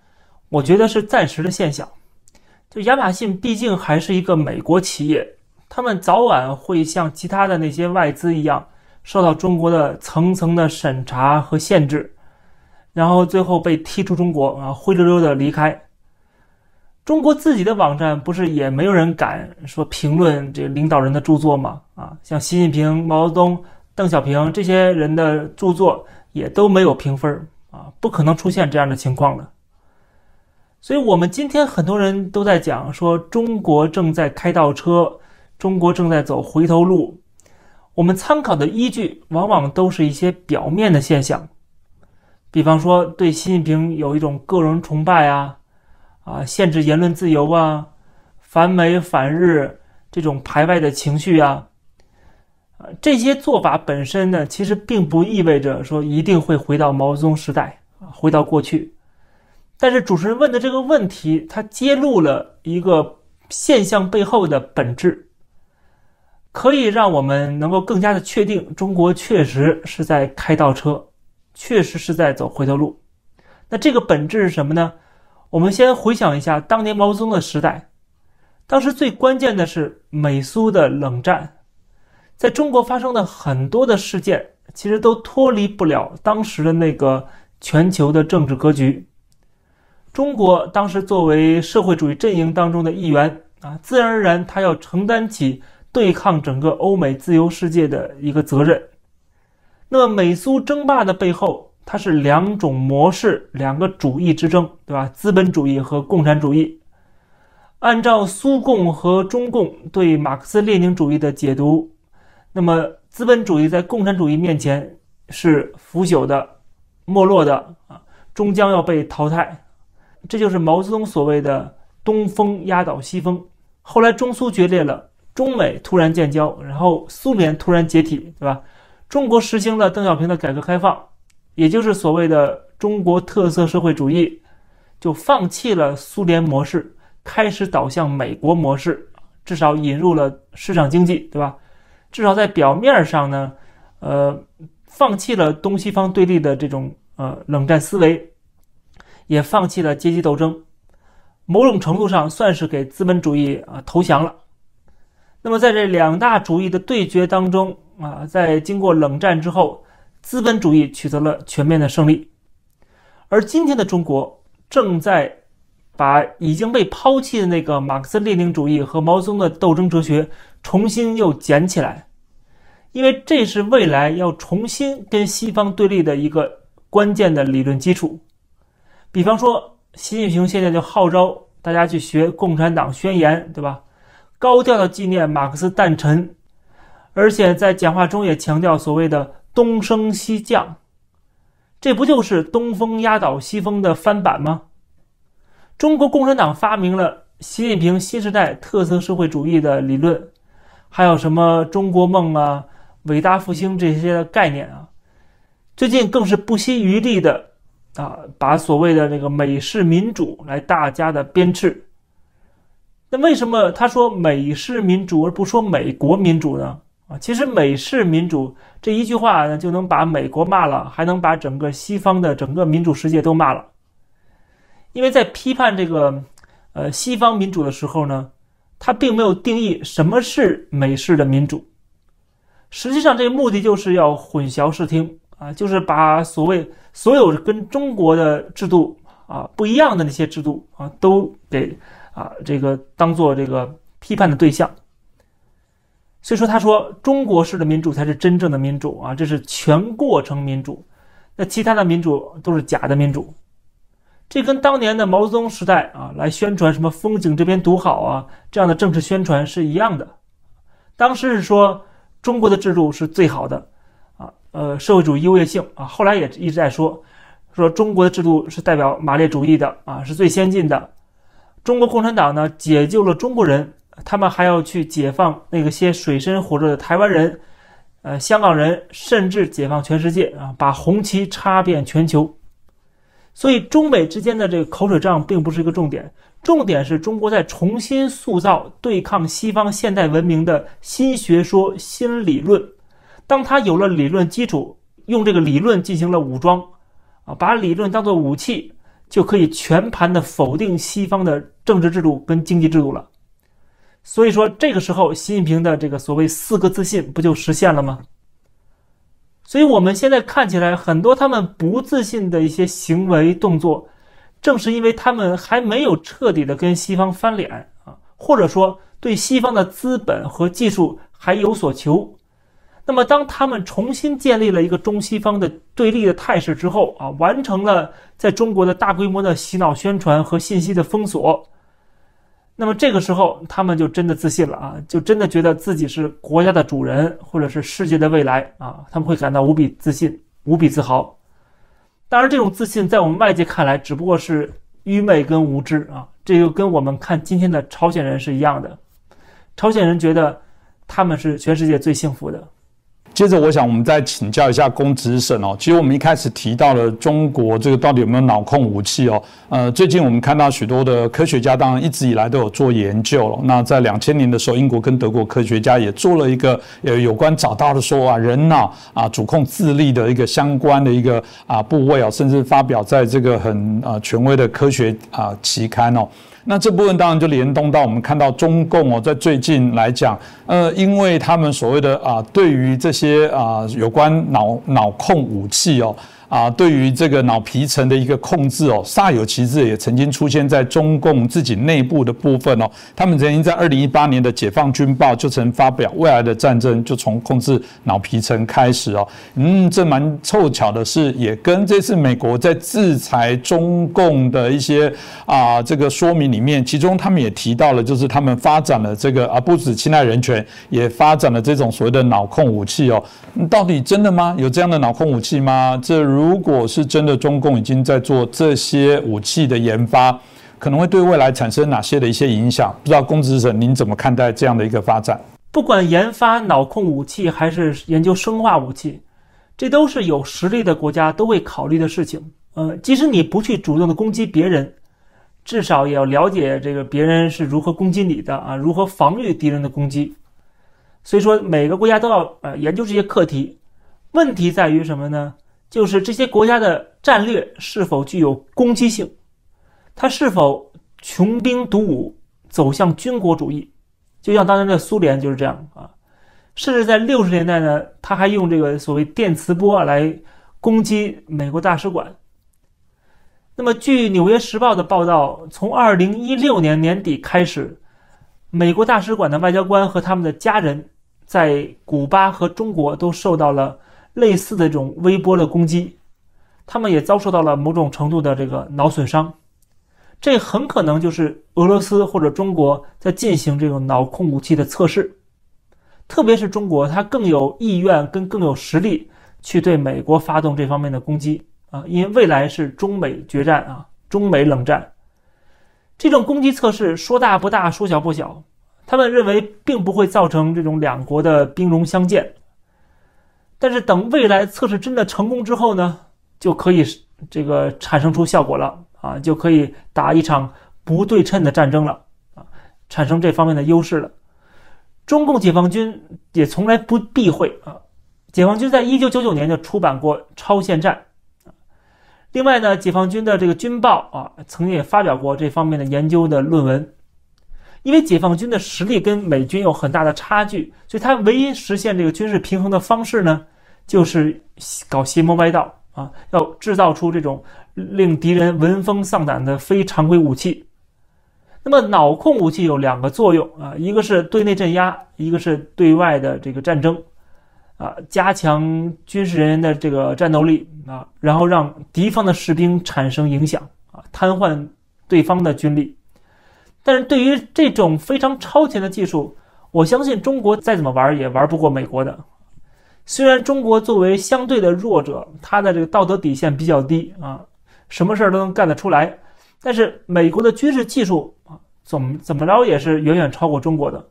我觉得是暂时的现象。就亚马逊毕竟还是一个美国企业，他们早晚会像其他的那些外资一样。受到中国的层层的审查和限制，然后最后被踢出中国啊，灰溜溜的离开。中国自己的网站不是也没有人敢说评论这个领导人的著作吗？啊，像习近平、毛泽东、邓小平这些人的著作也都没有评分啊，不可能出现这样的情况了。所以，我们今天很多人都在讲说，中国正在开倒车，中国正在走回头路。我们参考的依据往往都是一些表面的现象，比方说对习近平有一种个人崇拜啊，啊，限制言论自由啊，反美反日这种排外的情绪啊，啊，这些做法本身呢，其实并不意味着说一定会回到毛泽东时代，回到过去。但是主持人问的这个问题，它揭露了一个现象背后的本质。可以让我们能够更加的确定，中国确实是在开倒车，确实是在走回头路。那这个本质是什么呢？我们先回想一下当年毛泽东的时代，当时最关键的是美苏的冷战，在中国发生的很多的事件，其实都脱离不了当时的那个全球的政治格局。中国当时作为社会主义阵营当中的一员啊，自然而然他要承担起。对抗整个欧美自由世界的一个责任。那么美苏争霸的背后，它是两种模式、两个主义之争，对吧？资本主义和共产主义。按照苏共和中共对马克思列宁主义的解读，那么资本主义在共产主义面前是腐朽的、没落的啊，终将要被淘汰。这就是毛泽东所谓的“东风压倒西风”。后来中苏决裂了。中美突然建交，然后苏联突然解体，对吧？中国实行了邓小平的改革开放，也就是所谓的中国特色社会主义，就放弃了苏联模式，开始导向美国模式，至少引入了市场经济，对吧？至少在表面上呢，呃，放弃了东西方对立的这种呃冷战思维，也放弃了阶级斗争。某种程度上算是给资本主义啊投降了。那么在这两大主义的对决当中啊，在经过冷战之后，资本主义取得了全面的胜利。而今天的中国正在把已经被抛弃的那个马克思列宁主义和毛泽东的斗争哲学重新又捡起来，因为这是未来要重新跟西方对立的一个关键的理论基础。比方说，习近平现在就号召大家去学《共产党宣言》，对吧？高调的纪念马克思诞辰，而且在讲话中也强调所谓的“东升西降”，这不就是东风压倒西风的翻版吗？中国共产党发明了习近平新时代特色社会主义的理论，还有什么中国梦啊、伟大复兴这些概念啊，最近更是不惜余力的。啊，把所谓的那个美式民主来大加的鞭笞。那为什么他说美式民主而不说美国民主呢？啊，其实美式民主这一句话呢，就能把美国骂了，还能把整个西方的整个民主世界都骂了。因为在批判这个呃西方民主的时候呢，他并没有定义什么是美式的民主。实际上，这个目的就是要混淆视听啊，就是把所谓。所有跟中国的制度啊不一样的那些制度啊，都给啊这个当做这个批判的对象。所以说，他说中国式的民主才是真正的民主啊，这是全过程民主，那其他的民主都是假的民主。这跟当年的毛泽东时代啊来宣传什么风景这边独好啊这样的政治宣传是一样的。当时是说中国的制度是最好的。呃，社会主义优越性啊，后来也一直在说，说中国的制度是代表马列主义的啊，是最先进的。中国共产党呢，解救了中国人，他们还要去解放那个些水深火热的台湾人、呃香港人，甚至解放全世界啊，把红旗插遍全球。所以，中美之间的这个口水仗并不是一个重点，重点是中国在重新塑造对抗西方现代文明的新学说、新理论。当他有了理论基础，用这个理论进行了武装，啊，把理论当做武器，就可以全盘的否定西方的政治制度跟经济制度了。所以说，这个时候，习近平的这个所谓四个自信不就实现了吗？所以我们现在看起来，很多他们不自信的一些行为动作，正是因为他们还没有彻底的跟西方翻脸啊，或者说对西方的资本和技术还有所求。那么，当他们重新建立了一个中西方的对立的态势之后啊，完成了在中国的大规模的洗脑宣传和信息的封锁，那么这个时候他们就真的自信了啊，就真的觉得自己是国家的主人，或者是世界的未来啊，他们会感到无比自信、无比自豪。当然，这种自信在我们外界看来只不过是愚昧跟无知啊，这就跟我们看今天的朝鲜人是一样的，朝鲜人觉得他们是全世界最幸福的。接着，我想我们再请教一下公职审哦。其实我们一开始提到了中国这个到底有没有脑控武器哦？呃，最近我们看到许多的科学家，当然一直以来都有做研究了。那在两千年的时候，英国跟德国科学家也做了一个呃有关找到的说啊，人脑啊主控智力的一个相关的一个啊部位哦，甚至发表在这个很啊权威的科学啊期刊哦。那这部分当然就联动到我们看到中共哦，在最近来讲，呃，因为他们所谓的啊，对于这些啊有关脑脑控武器哦。啊，对于这个脑皮层的一个控制哦，煞有其事，也曾经出现在中共自己内部的部分哦。他们曾经在二零一八年的《解放军报》就曾发表，未来的战争就从控制脑皮层开始哦。嗯，这蛮凑巧的是，也跟这次美国在制裁中共的一些啊这个说明里面，其中他们也提到了，就是他们发展了这个啊，不止侵害人权，也发展了这种所谓的脑控武器哦。到底真的吗？有这样的脑控武器吗？这如如果是真的，中共已经在做这些武器的研发，可能会对未来产生哪些的一些影响？不知道公子者您怎么看待这样的一个发展？不管研发脑控武器还是研究生化武器，这都是有实力的国家都会考虑的事情。呃，即使你不去主动的攻击别人，至少也要了解这个别人是如何攻击你的啊，如何防御敌人的攻击。所以说，每个国家都要呃研究这些课题。问题在于什么呢？就是这些国家的战略是否具有攻击性，它是否穷兵黩武，走向军国主义，就像当年的苏联就是这样啊。甚至在六十年代呢，他还用这个所谓电磁波来攻击美国大使馆。那么，据《纽约时报》的报道，从二零一六年年底开始，美国大使馆的外交官和他们的家人在古巴和中国都受到了类似的这种微波的攻击，他们也遭受到了某种程度的这个脑损伤。这很可能就是俄罗斯或者中国在进行这种脑控武器的测试。特别是中国，它更有意愿跟更有实力去对美国发动这方面的攻击啊，因为未来是中美决战啊，中美冷战。这种攻击测试说大不大，说小不小，他们认为并不会造成这种两国的兵戎相见。但是等未来测试真的成功之后呢，就可以这个产生出效果了啊，就可以打一场不对称的战争了啊，产生这方面的优势了。中共解放军也从来不避讳啊，解放军在一九九九年就出版过《超限战》另外呢，解放军的这个军报啊，曾经也发表过这方面的研究的论文。因为解放军的实力跟美军有很大的差距，所以他唯一实现这个军事平衡的方式呢，就是搞邪魔歪道啊，要制造出这种令敌人闻风丧胆的非常规武器。那么脑控武器有两个作用啊，一个是对内镇压，一个是对外的这个战争，啊，加强军事人员的这个战斗力啊，然后让敌方的士兵产生影响啊，瘫痪对方的军力。但是对于这种非常超前的技术，我相信中国再怎么玩也玩不过美国的。虽然中国作为相对的弱者，他的这个道德底线比较低啊，什么事儿都能干得出来。但是美国的军事技术啊，怎么怎么着也是远远超过中国的，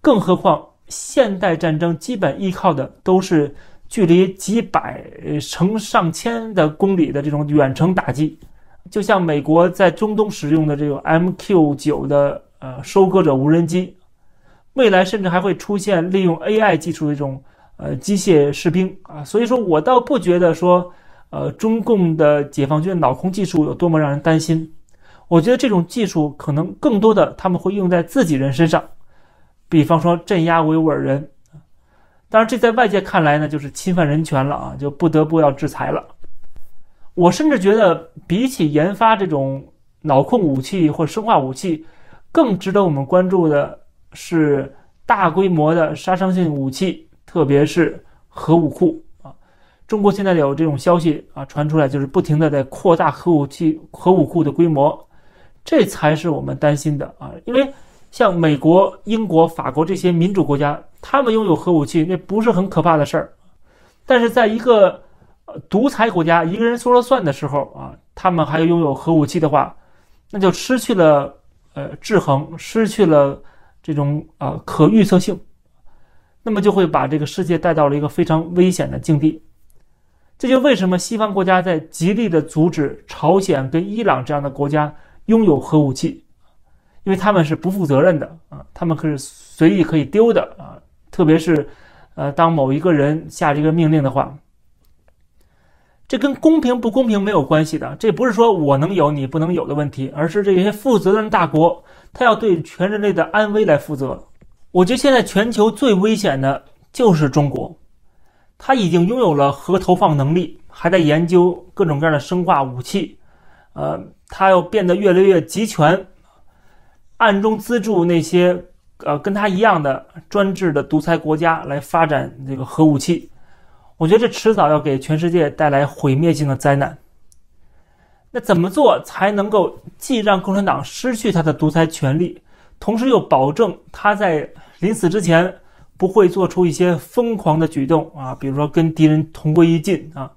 更何况现代战争基本依靠的都是距离几百乘上千的公里的这种远程打击，就像美国在中东使用的这个 MQ 九的呃收割者无人机，未来甚至还会出现利用 AI 技术的这种呃机械士兵啊，所以说我倒不觉得说。呃，中共的解放军脑控技术有多么让人担心？我觉得这种技术可能更多的他们会用在自己人身上，比方说镇压维吾尔人。当然，这在外界看来呢，就是侵犯人权了啊，就不得不要制裁了。我甚至觉得，比起研发这种脑控武器或生化武器，更值得我们关注的是大规模的杀伤性武器，特别是核武库啊。中国现在有这种消息啊传出来，就是不停的在扩大核武器、核武库的规模，这才是我们担心的啊！因为像美国、英国、法国这些民主国家，他们拥有核武器，那不是很可怕的事儿。但是在一个独裁国家，一个人说了算的时候啊，他们还拥有核武器的话，那就失去了呃制衡，失去了这种啊可预测性，那么就会把这个世界带到了一个非常危险的境地。这就为什么西方国家在极力的阻止朝鲜跟伊朗这样的国家拥有核武器，因为他们是不负责任的啊，他们可是随意可以丢的啊，特别是，呃，当某一个人下这个命令的话，这跟公平不公平没有关系的，这不是说我能有你不能有的问题，而是这些负责任大国，他要对全人类的安危来负责。我觉得现在全球最危险的就是中国。他已经拥有了核投放能力，还在研究各种各样的生化武器，呃，他要变得越来越集权，暗中资助那些呃跟他一样的专制的独裁国家来发展这个核武器。我觉得这迟早要给全世界带来毁灭性的灾难。那怎么做才能够既让共产党失去他的独裁权利，同时又保证他在临死之前？不会做出一些疯狂的举动啊，比如说跟敌人同归于尽啊，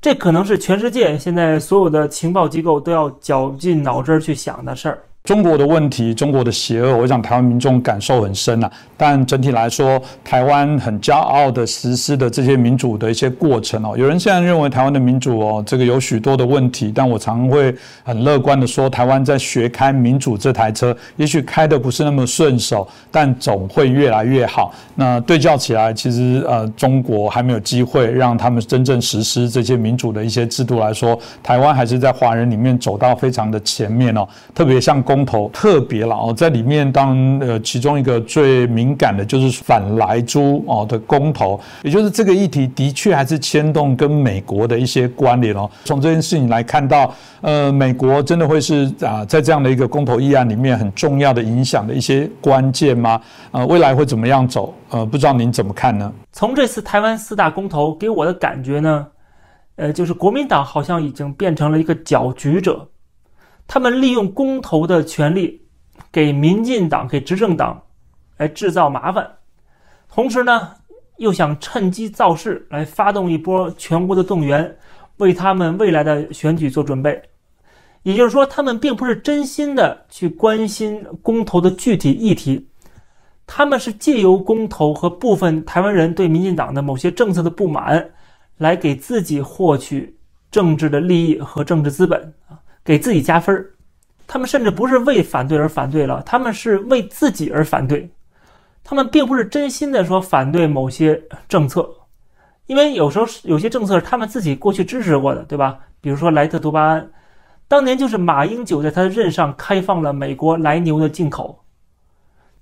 这可能是全世界现在所有的情报机构都要绞尽脑汁去想的事儿。中国的问题，中国的邪恶，我想台湾民众感受很深啊。但整体来说，台湾很骄傲的实施的这些民主的一些过程哦。有人现在认为台湾的民主哦，这个有许多的问题，但我常会很乐观的说，台湾在学开民主这台车，也许开的不是那么顺手，但总会越来越好。那对照起来，其实呃，中国还没有机会让他们真正实施这些民主的一些制度来说，台湾还是在华人里面走到非常的前面哦。特别像公公投，特别了哦，在里面当呃其中一个最敏感的就是反莱猪哦的公投，也就是这个议题的确还是牵动跟美国的一些关联哦。从这件事情来看到，呃，美国真的会是啊在这样的一个公投议案里面很重要的影响的一些关键吗？呃，未来会怎么样走？呃，不知道您怎么看呢？从这次台湾四大公投给我的感觉呢，呃，就是国民党好像已经变成了一个搅局者。他们利用公投的权利，给民进党、给执政党来制造麻烦，同时呢，又想趁机造势，来发动一波全国的动员，为他们未来的选举做准备。也就是说，他们并不是真心的去关心公投的具体议题，他们是借由公投和部分台湾人对民进党的某些政策的不满，来给自己获取政治的利益和政治资本。给自己加分儿，他们甚至不是为反对而反对了，他们是为自己而反对，他们并不是真心的说反对某些政策，因为有时候有些政策是他们自己过去支持过的，对吧？比如说莱特多巴胺，当年就是马英九在他的任上开放了美国来牛的进口，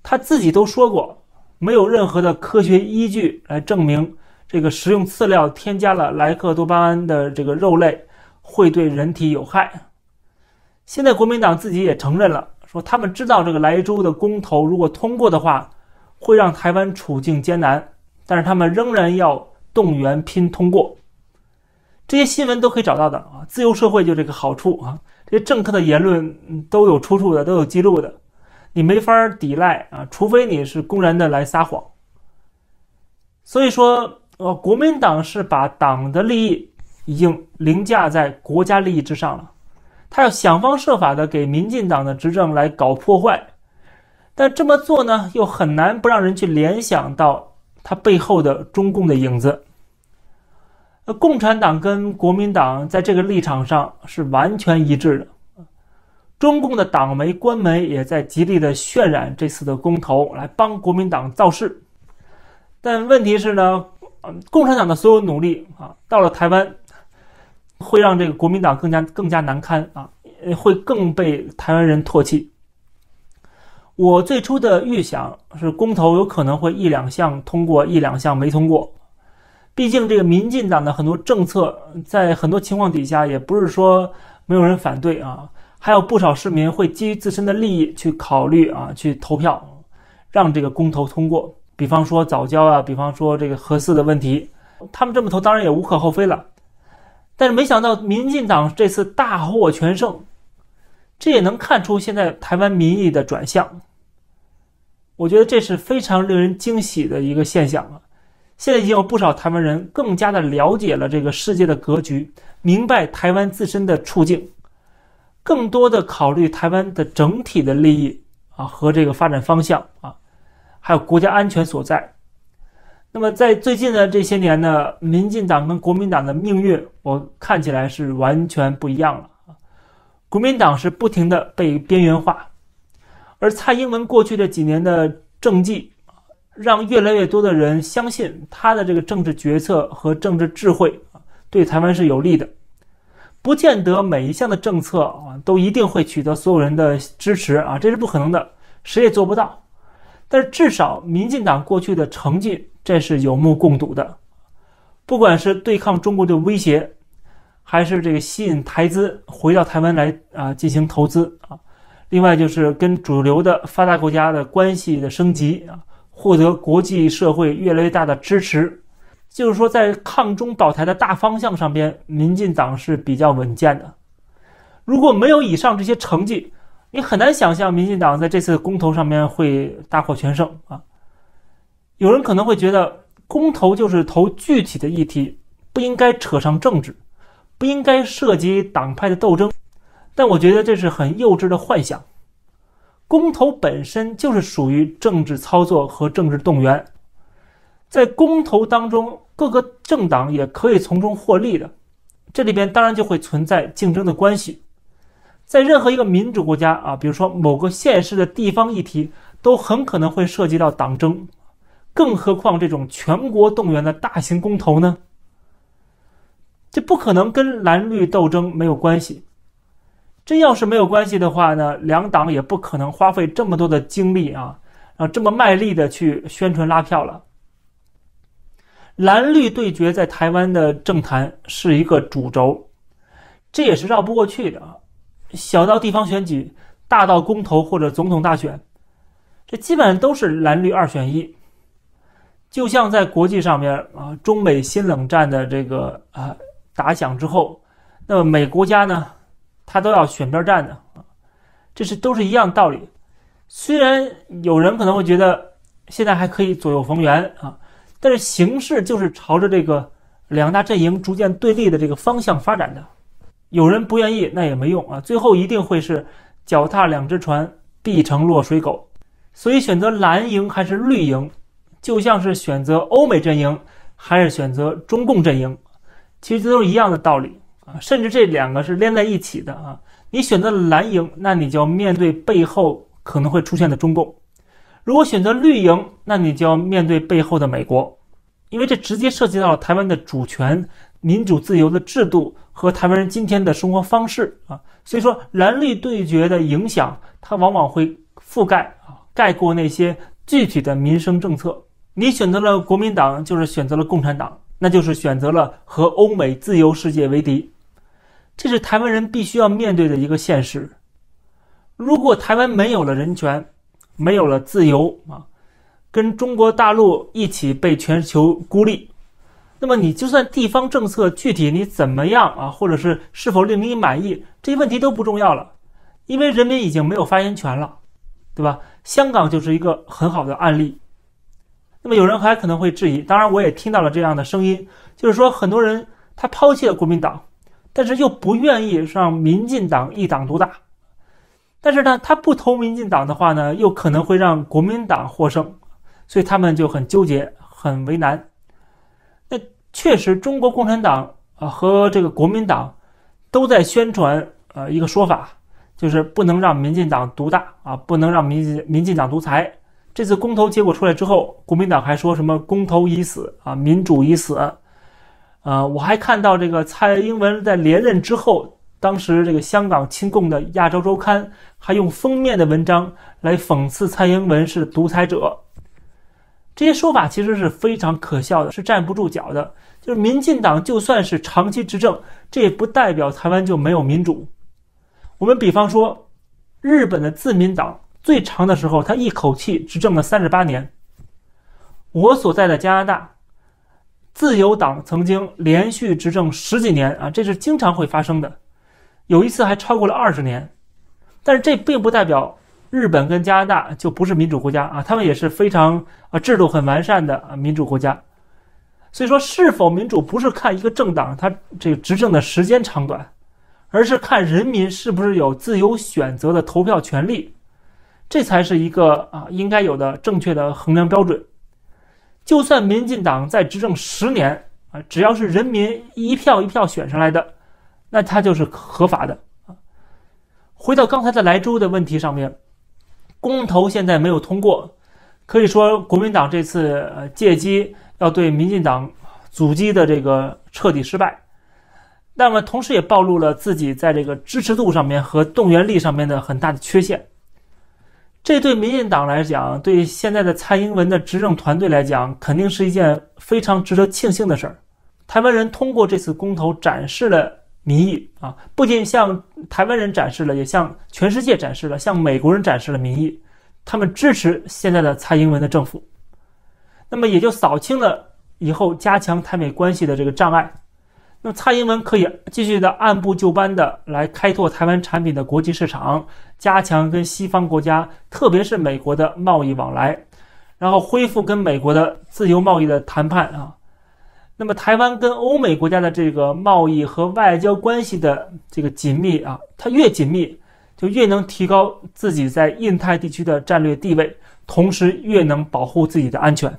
他自己都说过，没有任何的科学依据来证明这个食用饲料添加了莱克多巴胺的这个肉类会对人体有害。现在国民党自己也承认了，说他们知道这个莱州的公投如果通过的话，会让台湾处境艰难，但是他们仍然要动员拼通过。这些新闻都可以找到的啊，自由社会就这个好处啊，这些政客的言论都有出处的，都有记录的，你没法抵赖啊，除非你是公然的来撒谎。所以说，呃，国民党是把党的利益已经凌驾在国家利益之上了。他要想方设法的给民进党的执政来搞破坏，但这么做呢，又很难不让人去联想到他背后的中共的影子。呃，共产党跟国民党在这个立场上是完全一致的，中共的党媒、官媒也在极力的渲染这次的公投，来帮国民党造势。但问题是呢，共产党的所有努力啊，到了台湾。会让这个国民党更加更加难堪啊，会更被台湾人唾弃。我最初的预想是公投有可能会一两项通过，一两项没通过。毕竟这个民进党的很多政策，在很多情况底下也不是说没有人反对啊，还有不少市民会基于自身的利益去考虑啊，去投票，让这个公投通过。比方说早教啊，比方说这个核四的问题，他们这么投当然也无可厚非了。但是没想到，民进党这次大获全胜，这也能看出现在台湾民意的转向。我觉得这是非常令人惊喜的一个现象啊！现在已经有不少台湾人更加的了解了这个世界的格局，明白台湾自身的处境，更多的考虑台湾的整体的利益啊和这个发展方向啊，还有国家安全所在。那么在最近的这些年呢，民进党跟国民党的命运，我看起来是完全不一样了国民党是不停的被边缘化，而蔡英文过去这几年的政绩，让越来越多的人相信他的这个政治决策和政治智慧对台湾是有利的。不见得每一项的政策啊都一定会取得所有人的支持啊，这是不可能的，谁也做不到。但是至少民进党过去的成绩。这是有目共睹的，不管是对抗中国的威胁，还是这个吸引台资回到台湾来啊进行投资啊，另外就是跟主流的发达国家的关系的升级啊，获得国际社会越来越大的支持，就是说在抗中保台的大方向上边，民进党是比较稳健的。如果没有以上这些成绩，你很难想象民进党在这次公投上面会大获全胜啊。有人可能会觉得，公投就是投具体的议题，不应该扯上政治，不应该涉及党派的斗争。但我觉得这是很幼稚的幻想。公投本身就是属于政治操作和政治动员，在公投当中，各个政党也可以从中获利的，这里边当然就会存在竞争的关系。在任何一个民主国家啊，比如说某个县市的地方议题，都很可能会涉及到党争，更何况这种全国动员的大型公投呢？这不可能跟蓝绿斗争没有关系。真要是没有关系的话呢，两党也不可能花费这么多的精力啊，啊这么卖力的去宣传拉票了。蓝绿对决在台湾的政坛是一个主轴，这也是绕不过去的啊。小到地方选举，大到公投或者总统大选，这基本上都是蓝绿二选一。就像在国际上面啊，中美新冷战的这个啊打响之后，那么每国家呢？他都要选边站的啊，这是都是一样道理。虽然有人可能会觉得现在还可以左右逢源啊，但是形势就是朝着这个两大阵营逐渐对立的这个方向发展的。有人不愿意那也没用啊，最后一定会是脚踏两只船，必成落水狗。所以选择蓝营还是绿营，就像是选择欧美阵营还是选择中共阵营，其实都是一样的道理。啊，甚至这两个是连在一起的啊！你选择蓝营，那你就要面对背后可能会出现的中共；如果选择绿营，那你就要面对背后的美国，因为这直接涉及到了台湾的主权、民主自由的制度和台湾人今天的生活方式啊！所以说，蓝绿对决的影响，它往往会覆盖啊，盖过那些具体的民生政策。你选择了国民党，就是选择了共产党，那就是选择了和欧美自由世界为敌。这是台湾人必须要面对的一个现实。如果台湾没有了人权，没有了自由啊，跟中国大陆一起被全球孤立，那么你就算地方政策具体你怎么样啊，或者是是否令你满意，这些问题都不重要了，因为人民已经没有发言权了，对吧？香港就是一个很好的案例。那么有人还可能会质疑，当然我也听到了这样的声音，就是说很多人他抛弃了国民党。但是又不愿意让民进党一党独大，但是呢，他不投民进党的话呢，又可能会让国民党获胜，所以他们就很纠结，很为难。那确实，中国共产党啊和这个国民党都在宣传呃一个说法，就是不能让民进党独大啊，不能让民民进党独裁。这次公投结果出来之后，国民党还说什么公投已死啊，民主已死。呃，我还看到这个蔡英文在连任之后，当时这个香港亲共的《亚洲周刊》还用封面的文章来讽刺蔡英文是独裁者。这些说法其实是非常可笑的，是站不住脚的。就是民进党就算是长期执政，这也不代表台湾就没有民主。我们比方说，日本的自民党最长的时候，他一口气执政了三十八年。我所在的加拿大。自由党曾经连续执政十几年啊，这是经常会发生的，有一次还超过了二十年。但是这并不代表日本跟加拿大就不是民主国家啊，他们也是非常啊制度很完善的啊民主国家。所以说，是否民主不是看一个政党它这个执政的时间长短，而是看人民是不是有自由选择的投票权利，这才是一个啊应该有的正确的衡量标准。就算民进党在执政十年啊，只要是人民一票一票选上来的，那他就是合法的啊。回到刚才的莱州的问题上面，公投现在没有通过，可以说国民党这次呃借机要对民进党阻击的这个彻底失败，那么同时也暴露了自己在这个支持度上面和动员力上面的很大的缺陷。这对民进党来讲，对现在的蔡英文的执政团队来讲，肯定是一件非常值得庆幸的事儿。台湾人通过这次公投展示了民意啊，不仅向台湾人展示了，也向全世界展示了，向美国人展示了民意，他们支持现在的蔡英文的政府。那么也就扫清了以后加强台美关系的这个障碍。那么蔡英文可以继续的按部就班的来开拓台湾产品的国际市场，加强跟西方国家，特别是美国的贸易往来，然后恢复跟美国的自由贸易的谈判啊。那么台湾跟欧美国家的这个贸易和外交关系的这个紧密啊，它越紧密，就越能提高自己在印太地区的战略地位，同时越能保护自己的安全。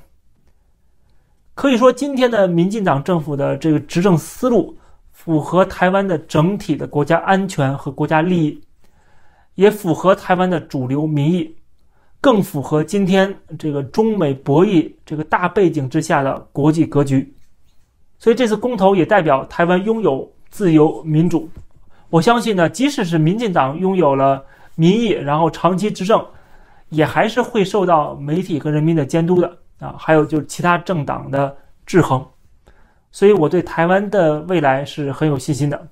可以说，今天的民进党政府的这个执政思路符合台湾的整体的国家安全和国家利益，也符合台湾的主流民意，更符合今天这个中美博弈这个大背景之下的国际格局。所以，这次公投也代表台湾拥有自由民主。我相信呢，即使是民进党拥有了民意，然后长期执政，也还是会受到媒体和人民的监督的。啊，还有就是其他政党的制衡，所以我对台湾的未来是很有信心的。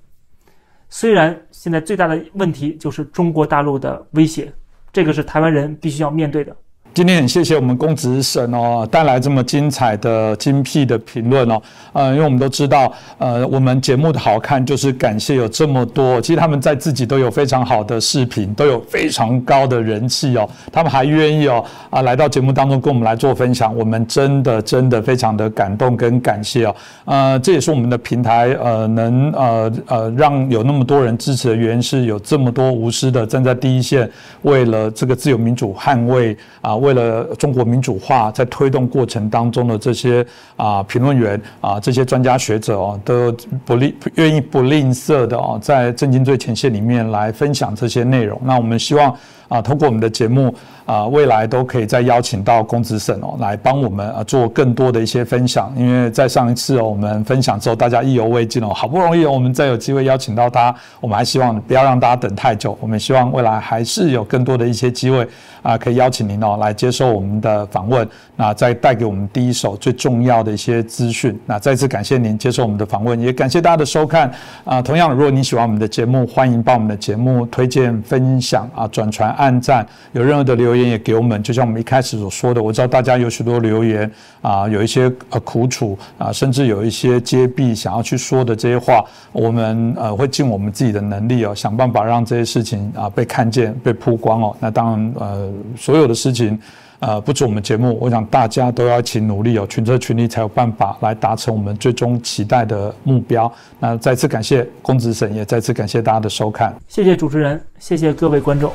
虽然现在最大的问题就是中国大陆的威胁，这个是台湾人必须要面对的。今天很谢谢我们公子沈哦带来这么精彩的精辟的评论哦，呃，因为我们都知道，呃，我们节目的好看就是感谢有这么多，其实他们在自己都有非常好的视频，都有非常高的人气哦，他们还愿意哦啊来到节目当中跟我们来做分享，我们真的真的非常的感动跟感谢哦，呃，这也是我们的平台呃能呃呃让有那么多人支持的原因，是有这么多无私的站在第一线，为了这个自由民主捍卫啊。为了中国民主化，在推动过程当中的这些啊评论员啊这些专家学者哦，都不吝愿意不吝啬的哦，在震惊最前线里面来分享这些内容。那我们希望。啊，通过我们的节目啊，未来都可以再邀请到公子沈哦，来帮我们啊做更多的一些分享。因为在上一次哦，我们分享之后，大家意犹未尽哦，好不容易我们再有机会邀请到他，我们还希望不要让大家等太久。我们希望未来还是有更多的一些机会啊，可以邀请您哦来接受我们的访问，那再带给我们第一手最重要的一些资讯。那再次感谢您接受我们的访问，也感谢大家的收看啊。同样，如果你喜欢我们的节目，欢迎把我们的节目推荐分享啊，转传。按赞，有任何的留言也给我们。就像我们一开始所说的，我知道大家有许多留言啊，有一些呃苦楚啊，甚至有一些揭弊想要去说的这些话，我们呃会尽我们自己的能力哦，想办法让这些事情啊被看见、被曝光哦。那当然呃，所有的事情。呃，不止我们节目，我想大家都要一起努力哦，群策群力才有办法来达成我们最终期待的目标。那再次感谢公子沈，也再次感谢大家的收看。谢谢主持人，谢谢各位观众。